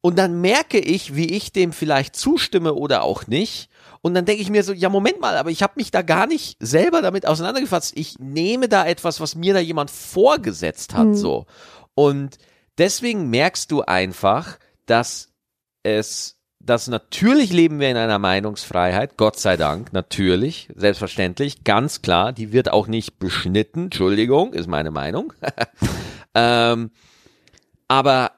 und dann merke ich, wie ich dem vielleicht zustimme oder auch nicht. Und dann denke ich mir so, ja, Moment mal, aber ich habe mich da gar nicht selber damit auseinandergefasst. Ich nehme da etwas, was mir da jemand vorgesetzt hat, Mhm. so. Und deswegen merkst du einfach, dass es dass natürlich leben wir in einer Meinungsfreiheit, Gott sei Dank, natürlich, selbstverständlich, ganz klar, die wird auch nicht beschnitten, Entschuldigung, ist meine Meinung. ähm, aber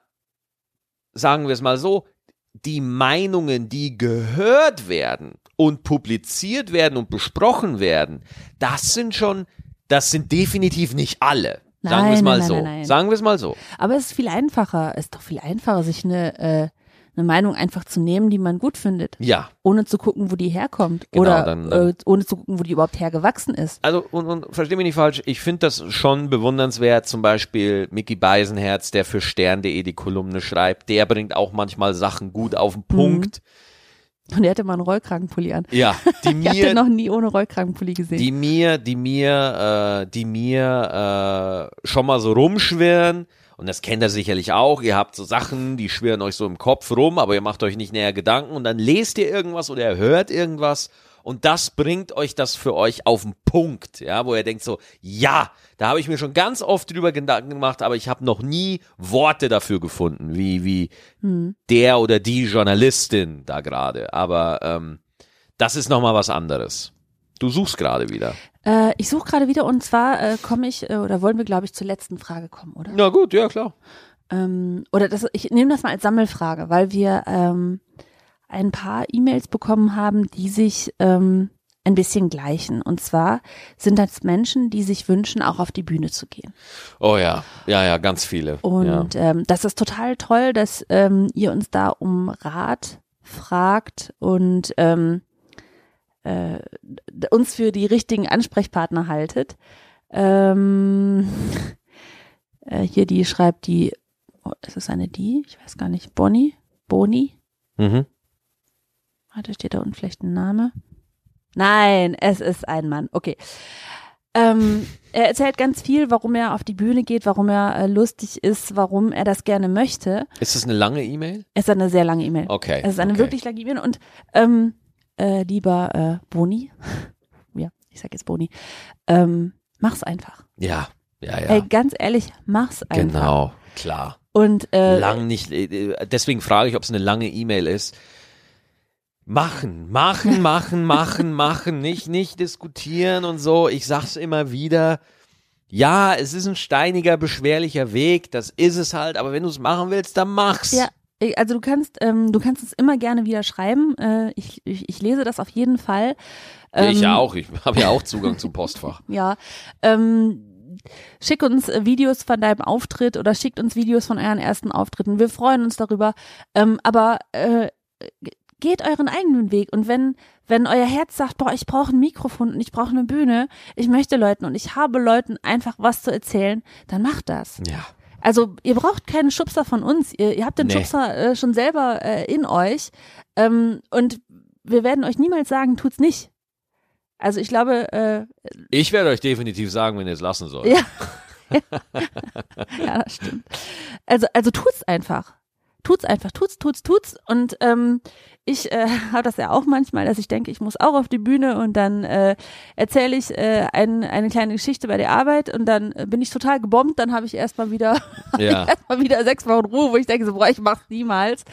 sagen wir es mal so, die Meinungen, die gehört werden und publiziert werden und besprochen werden, das sind schon, das sind definitiv nicht alle. Sagen wir es Nein, mal nein, so. nein, nein, nein. Sagen wir es mal so. Aber es ist viel einfacher, es ist doch viel einfacher, sich eine, äh, eine Meinung einfach zu nehmen, die man gut findet, Ja. ohne zu gucken, wo die herkommt. Genau, oder dann- dann- äh, ohne zu gucken, wo die überhaupt hergewachsen ist. Also, und, und versteh mich nicht falsch, ich finde das schon bewundernswert, zum Beispiel Mickey Beisenherz, der für stern.de die Kolumne schreibt, der bringt auch manchmal Sachen gut auf den Punkt. Und er hatte mal einen Rollkragenpulli an. Ja, die Ich habe den mir, noch nie ohne Rollkragenpulli gesehen. die mir, die mir, äh, die mir äh, schon mal so rumschwirren. Und das kennt er sicherlich auch. Ihr habt so Sachen, die schwirren euch so im Kopf rum, aber ihr macht euch nicht näher Gedanken und dann lest ihr irgendwas oder ihr hört irgendwas und das bringt euch das für euch auf den Punkt, ja, wo ihr denkt so, ja, da habe ich mir schon ganz oft drüber Gedanken gemacht, aber ich habe noch nie Worte dafür gefunden, wie wie der oder die Journalistin da gerade. Aber ähm, das ist noch mal was anderes. Du suchst gerade wieder. Äh, ich suche gerade wieder und zwar äh, komme ich, äh, oder wollen wir, glaube ich, zur letzten Frage kommen, oder? Na gut, ja klar. Ähm, oder das, ich nehme das mal als Sammelfrage, weil wir ähm, ein paar E-Mails bekommen haben, die sich ähm, ein bisschen gleichen. Und zwar sind das Menschen, die sich wünschen, auch auf die Bühne zu gehen. Oh ja, ja, ja, ganz viele. Und ja. ähm, das ist total toll, dass ähm, ihr uns da um Rat fragt und ähm, äh, uns für die richtigen Ansprechpartner haltet. Ähm, äh, hier die schreibt die, oh, ist es eine die? Ich weiß gar nicht. Bonnie? Boni? Mhm. Warte, steht da unten vielleicht ein Name? Nein, es ist ein Mann. Okay. Ähm, er erzählt ganz viel, warum er auf die Bühne geht, warum er äh, lustig ist, warum er das gerne möchte. Ist das eine lange E-Mail? Es ist eine sehr lange E-Mail. Okay. Es ist eine okay. wirklich lange E-Mail und ähm, äh, lieber äh, Boni, ja, ich sag jetzt Boni, ähm, mach's einfach. Ja, ja, ja. Ey, ganz ehrlich, mach's einfach. genau, klar. Und äh, Lang nicht, äh, deswegen frage ich, ob es eine lange E-Mail ist. Machen, machen, machen, machen, machen, nicht, nicht diskutieren und so. Ich sag's immer wieder. Ja, es ist ein steiniger, beschwerlicher Weg, das ist es halt, aber wenn du es machen willst, dann mach's. Ja, also du kannst, ähm, du kannst es immer gerne wieder schreiben. Äh, ich, ich, ich lese das auf jeden Fall. Ja, ich Ähm, ja auch, ich habe ja auch Zugang zum Postfach. Ja. Ähm, schick uns äh, Videos von deinem Auftritt oder schickt uns Videos von euren ersten Auftritten. Wir freuen uns darüber. Ähm, aber äh, geht euren eigenen Weg. Und wenn, wenn euer Herz sagt, boah, ich brauche ein Mikrofon und ich brauche eine Bühne, ich möchte Leuten und ich habe Leuten einfach was zu erzählen, dann macht das. Ja. Also ihr braucht keinen Schubser von uns. Ihr, ihr habt den Nee. Schubser äh, schon selber äh, in euch. Ähm, und wir werden euch niemals sagen, tut's nicht. Also ich glaube, äh, Ich werde euch definitiv sagen, wenn ihr es lassen sollt. Ja. ja, das stimmt. Also, also tut's einfach. Tut's einfach, tut's, tut's, tut's. Und ähm, ich äh, habe das ja auch manchmal, dass ich denke, ich muss auch auf die Bühne und dann äh, erzähle ich äh, ein, eine kleine Geschichte bei der Arbeit und dann äh, bin ich total gebombt, dann habe ich erstmal wieder Ja. erstmal wieder sechs Wochen Ruhe, wo ich denke, so, boah, ich mach's niemals.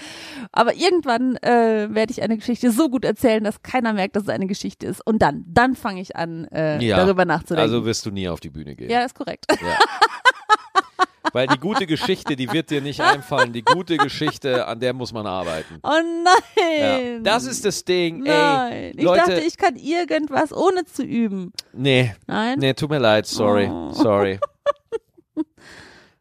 Aber irgendwann äh, werde ich eine Geschichte so gut erzählen, dass keiner merkt, dass es eine Geschichte ist. Und dann, dann fange ich an, äh, Ja. darüber nachzudenken. Also wirst du nie auf die Bühne gehen. ja, ist korrekt. Ja. Weil die gute Geschichte, die wird dir nicht einfallen. Die gute Geschichte, an der muss man arbeiten. Oh Ja. nein. Das ist das Ding. Nein. Ey, ich Leute, dachte, ich kann irgendwas ohne zu üben. nee, Nein? nee, tut mir leid, sorry, Oh. sorry.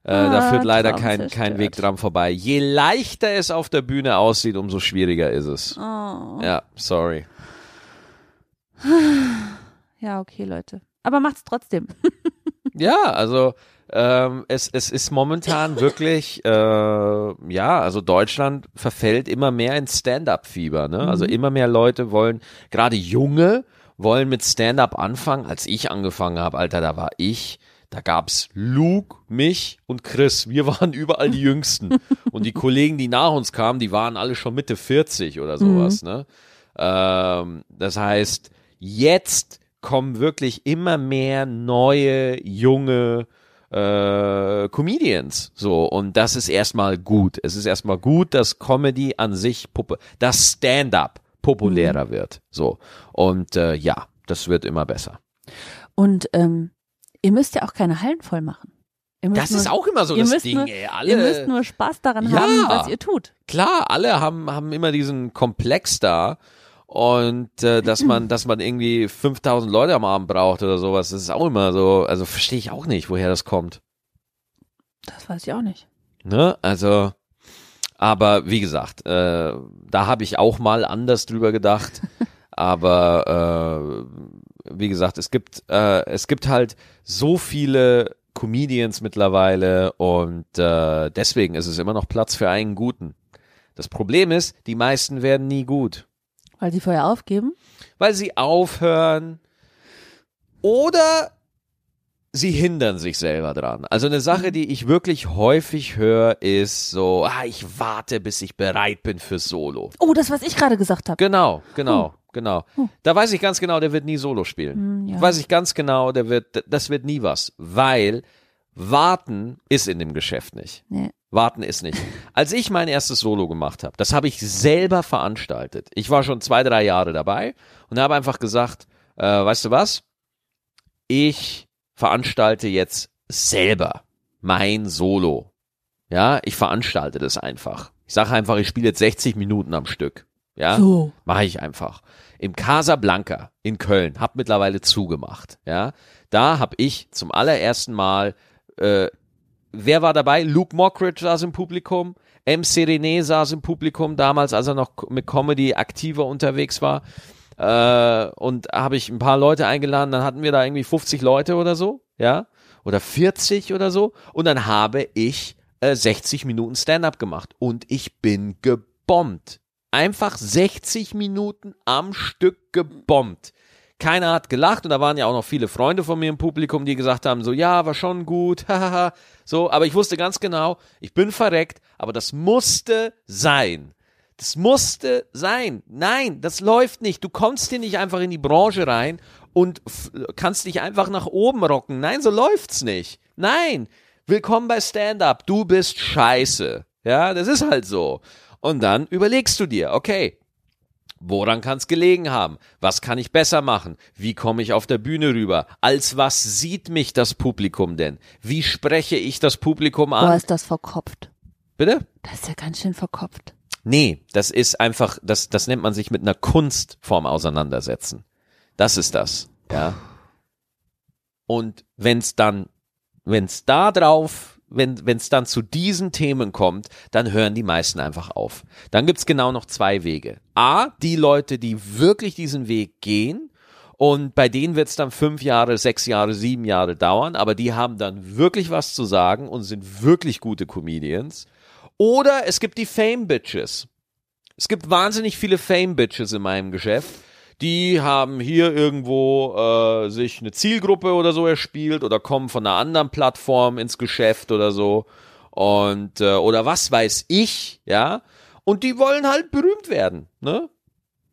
Äh, da Ah, führt leider Traum kein, zerstört. kein Weg dran vorbei. Je leichter es auf der Bühne aussieht, umso schwieriger ist es. Oh. Ja, sorry. Ja, okay, Leute. Aber macht's trotzdem. Ja, also ähm, es, es ist momentan wirklich, äh, ja, also Deutschland verfällt immer mehr in Stand-up-Fieber. Ne? Also immer mehr Leute wollen, gerade Junge, wollen mit Stand-up anfangen. Als ich angefangen habe, Alter, da war ich, da gab's Luke, mich und Chris. Wir waren überall die Jüngsten. und die Kollegen, die nach uns kamen, die waren alle schon Mitte 40 oder sowas. Ne? Ähm, das heißt, jetzt kommen wirklich immer mehr neue, junge äh, Comedians. So, und das ist erstmal gut. Es ist erstmal gut, dass Comedy an sich, das Stand-up populärer wird. So. Und äh, ja, das wird immer besser. Und ähm, ihr müsst ja auch keine Hallen voll machen. Das nur, ist auch immer so ihr das müsst Ding, nur- ey. Ihr müsst Alle, nur Spaß daran Ja. haben, was ihr tut. klar, alle haben, haben immer diesen Komplex da. Und äh, dass man, dass man irgendwie 5000 Leute am Abend braucht oder sowas, das ist auch immer so, also verstehe ich auch nicht, woher das kommt. Das weiß ich auch nicht. Ne? Also, aber wie gesagt, äh, da habe ich auch mal anders drüber gedacht. aber äh, wie gesagt, es gibt äh, es gibt halt so viele Comedians mittlerweile und äh, deswegen ist es immer noch Platz für einen guten. Das Problem ist, die meisten werden nie gut, Weil sie vorher aufgeben. weil sie aufhören oder sie hindern sich selber dran. Also eine Sache, die ich wirklich häufig höre, ist so, ah, ich warte, bis ich bereit bin für Solo. Oh, das, was ich gerade gesagt habe. Genau, genau, genau. Hm. Da weiß ich ganz genau, der wird nie Solo spielen. Hm, ja. Weiß ich ganz genau, der wird, das wird nie was, weil warten ist in dem Geschäft nicht. Nee. Warten ist nicht. Als ich mein erstes Solo gemacht habe, das habe ich selber veranstaltet. Ich war schon zwei, drei Jahre dabei und habe einfach gesagt, äh, weißt du was? Ich veranstalte jetzt selber mein Solo. Ja, ich veranstalte das einfach. Ich sage einfach, ich spiele jetzt 60 Minuten am Stück. Ja, So. mache ich einfach. Im Casablanca in Köln, hab mittlerweile zugemacht. Ja, da habe ich zum allerersten Mal äh, wer war dabei? Luke Mockridge saß im Publikum, MC René saß im Publikum, damals, als er noch mit Comedy aktiver unterwegs war. Äh, und habe ich ein paar Leute eingeladen, dann hatten wir da irgendwie 50 Leute oder so, ja, oder 40 oder so. Und dann habe ich äh, 60 Minuten Stand-up gemacht und ich bin gebombt. Einfach 60 Minuten am Stück gebombt. Keiner hat gelacht und da waren ja auch noch viele Freunde von mir im Publikum, die gesagt haben, so ja, war schon gut, hahaha, so, aber ich wusste ganz genau, ich bin verreckt, aber das musste sein. Das musste sein. Nein, das läuft nicht. Du kommst hier nicht einfach in die Branche rein und kannst dich einfach nach oben rocken. Nein, so läuft's nicht. Nein. Willkommen bei Stand-up. Du bist scheiße. Ja, das ist halt so. Und dann überlegst du dir, okay, Woran kann es gelegen haben? Was kann ich besser machen? Wie komme ich auf der Bühne rüber? Als was sieht mich das Publikum denn? Wie spreche ich das Publikum an? Boah, ist das verkopft. Bitte? Das ist ja ganz schön verkopft. Nee, das ist einfach, das, das nennt man sich mit einer Kunstform auseinandersetzen. Das ist das, ja. Und wenn's dann, wenn's da drauf wenn es dann zu diesen Themen kommt, dann hören die meisten einfach auf. Dann gibt's genau noch zwei Wege. A, die Leute, die wirklich diesen Weg gehen und bei denen wird's dann fünf Jahre, sechs Jahre, sieben Jahre dauern, aber die haben dann wirklich was zu sagen und sind wirklich gute Comedians. Oder es gibt die Fame-Bitches. Es gibt wahnsinnig viele Fame-Bitches in meinem Geschäft die haben hier irgendwo äh, sich eine Zielgruppe oder so erspielt oder kommen von einer anderen Plattform ins Geschäft oder so und äh, oder was weiß ich, ja. Und die wollen halt berühmt werden, ne?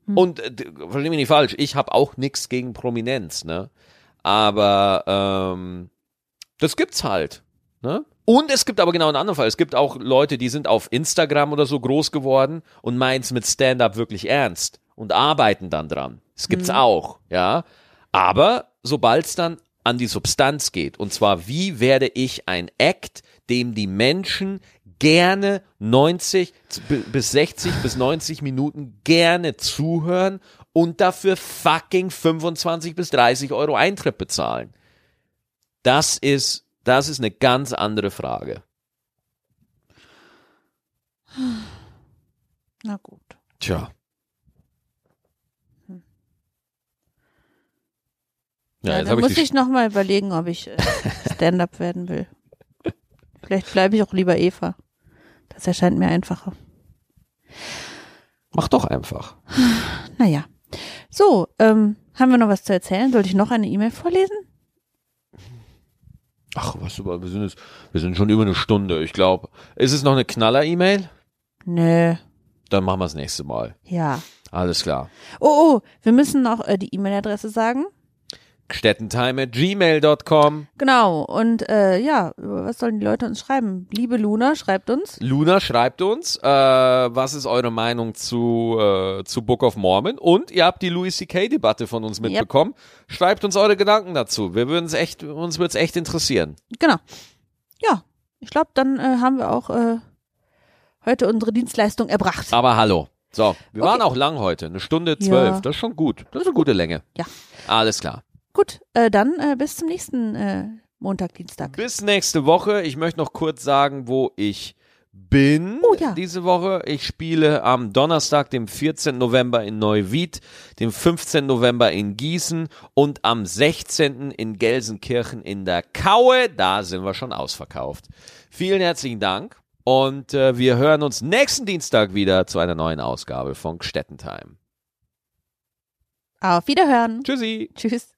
Hm. Und äh, versteh mich nicht falsch, ich habe auch nichts gegen Prominenz, ne? Aber ähm, das gibt's halt, ne? Und es gibt aber genau einen anderen Fall. Es gibt auch Leute, die sind auf Instagram oder so groß geworden und meint's mit Stand-up wirklich ernst und arbeiten dann dran. Das gibt's mhm. auch, ja. Aber sobald es dann an die Substanz geht, und zwar, wie werde ich ein Act, dem die Menschen gerne 90 bis 60 bis 90 Minuten gerne zuhören und dafür fucking 25 bis 30 Euro Eintritt bezahlen. Das ist, das ist eine ganz andere Frage. Na gut. Tja. Ja, ja dann muss ich, ich nochmal überlegen, ob ich äh, Stand-up werden will. Vielleicht bleibe ich auch lieber Eva. Das erscheint mir einfacher. Mach doch einfach. Naja. So, ähm, haben wir noch was zu erzählen? Sollte ich noch eine E-Mail vorlesen? Ach, was über, wir sind jetzt, wir sind schon über eine Stunde. Ich glaube, ist es noch eine Knaller-E-Mail? Nö. Dann machen wir das nächste Mal. Ja. Alles klar. Oh, oh, wir müssen noch äh, die E-Mail-Adresse sagen gmail.com. Genau, und äh, ja, was sollen die Leute uns schreiben? Liebe Luna, schreibt uns. Luna schreibt uns, äh, was ist eure Meinung zu, äh, zu Book of Mormon? Und ihr habt die Louis C.K.-Debatte von uns mitbekommen. Yep. Schreibt uns eure Gedanken dazu. Wir würden es echt, uns würde es echt interessieren. Genau. Ja, ich glaube, dann äh, haben wir auch äh, heute unsere Dienstleistung erbracht. Aber hallo. So, wir okay. waren auch lang heute, eine Stunde zwölf. Ja. Das ist schon gut. Das ist eine gute Länge. Ja. Alles klar. Gut, äh, dann äh, bis zum nächsten äh, Montag, Dienstag. Bis nächste Woche. Ich möchte noch kurz sagen, wo ich bin oh, ja. diese Woche. Ich spiele am Donnerstag, dem 14. November in Neuwied, dem 15. November in Gießen und am 16. in Gelsenkirchen in der Kaue. Da sind wir schon ausverkauft. Vielen herzlichen Dank und äh, wir hören uns nächsten Dienstag wieder zu einer neuen Ausgabe von Gstettentime. Auf Wiederhören. Tschüssi. Tschüss.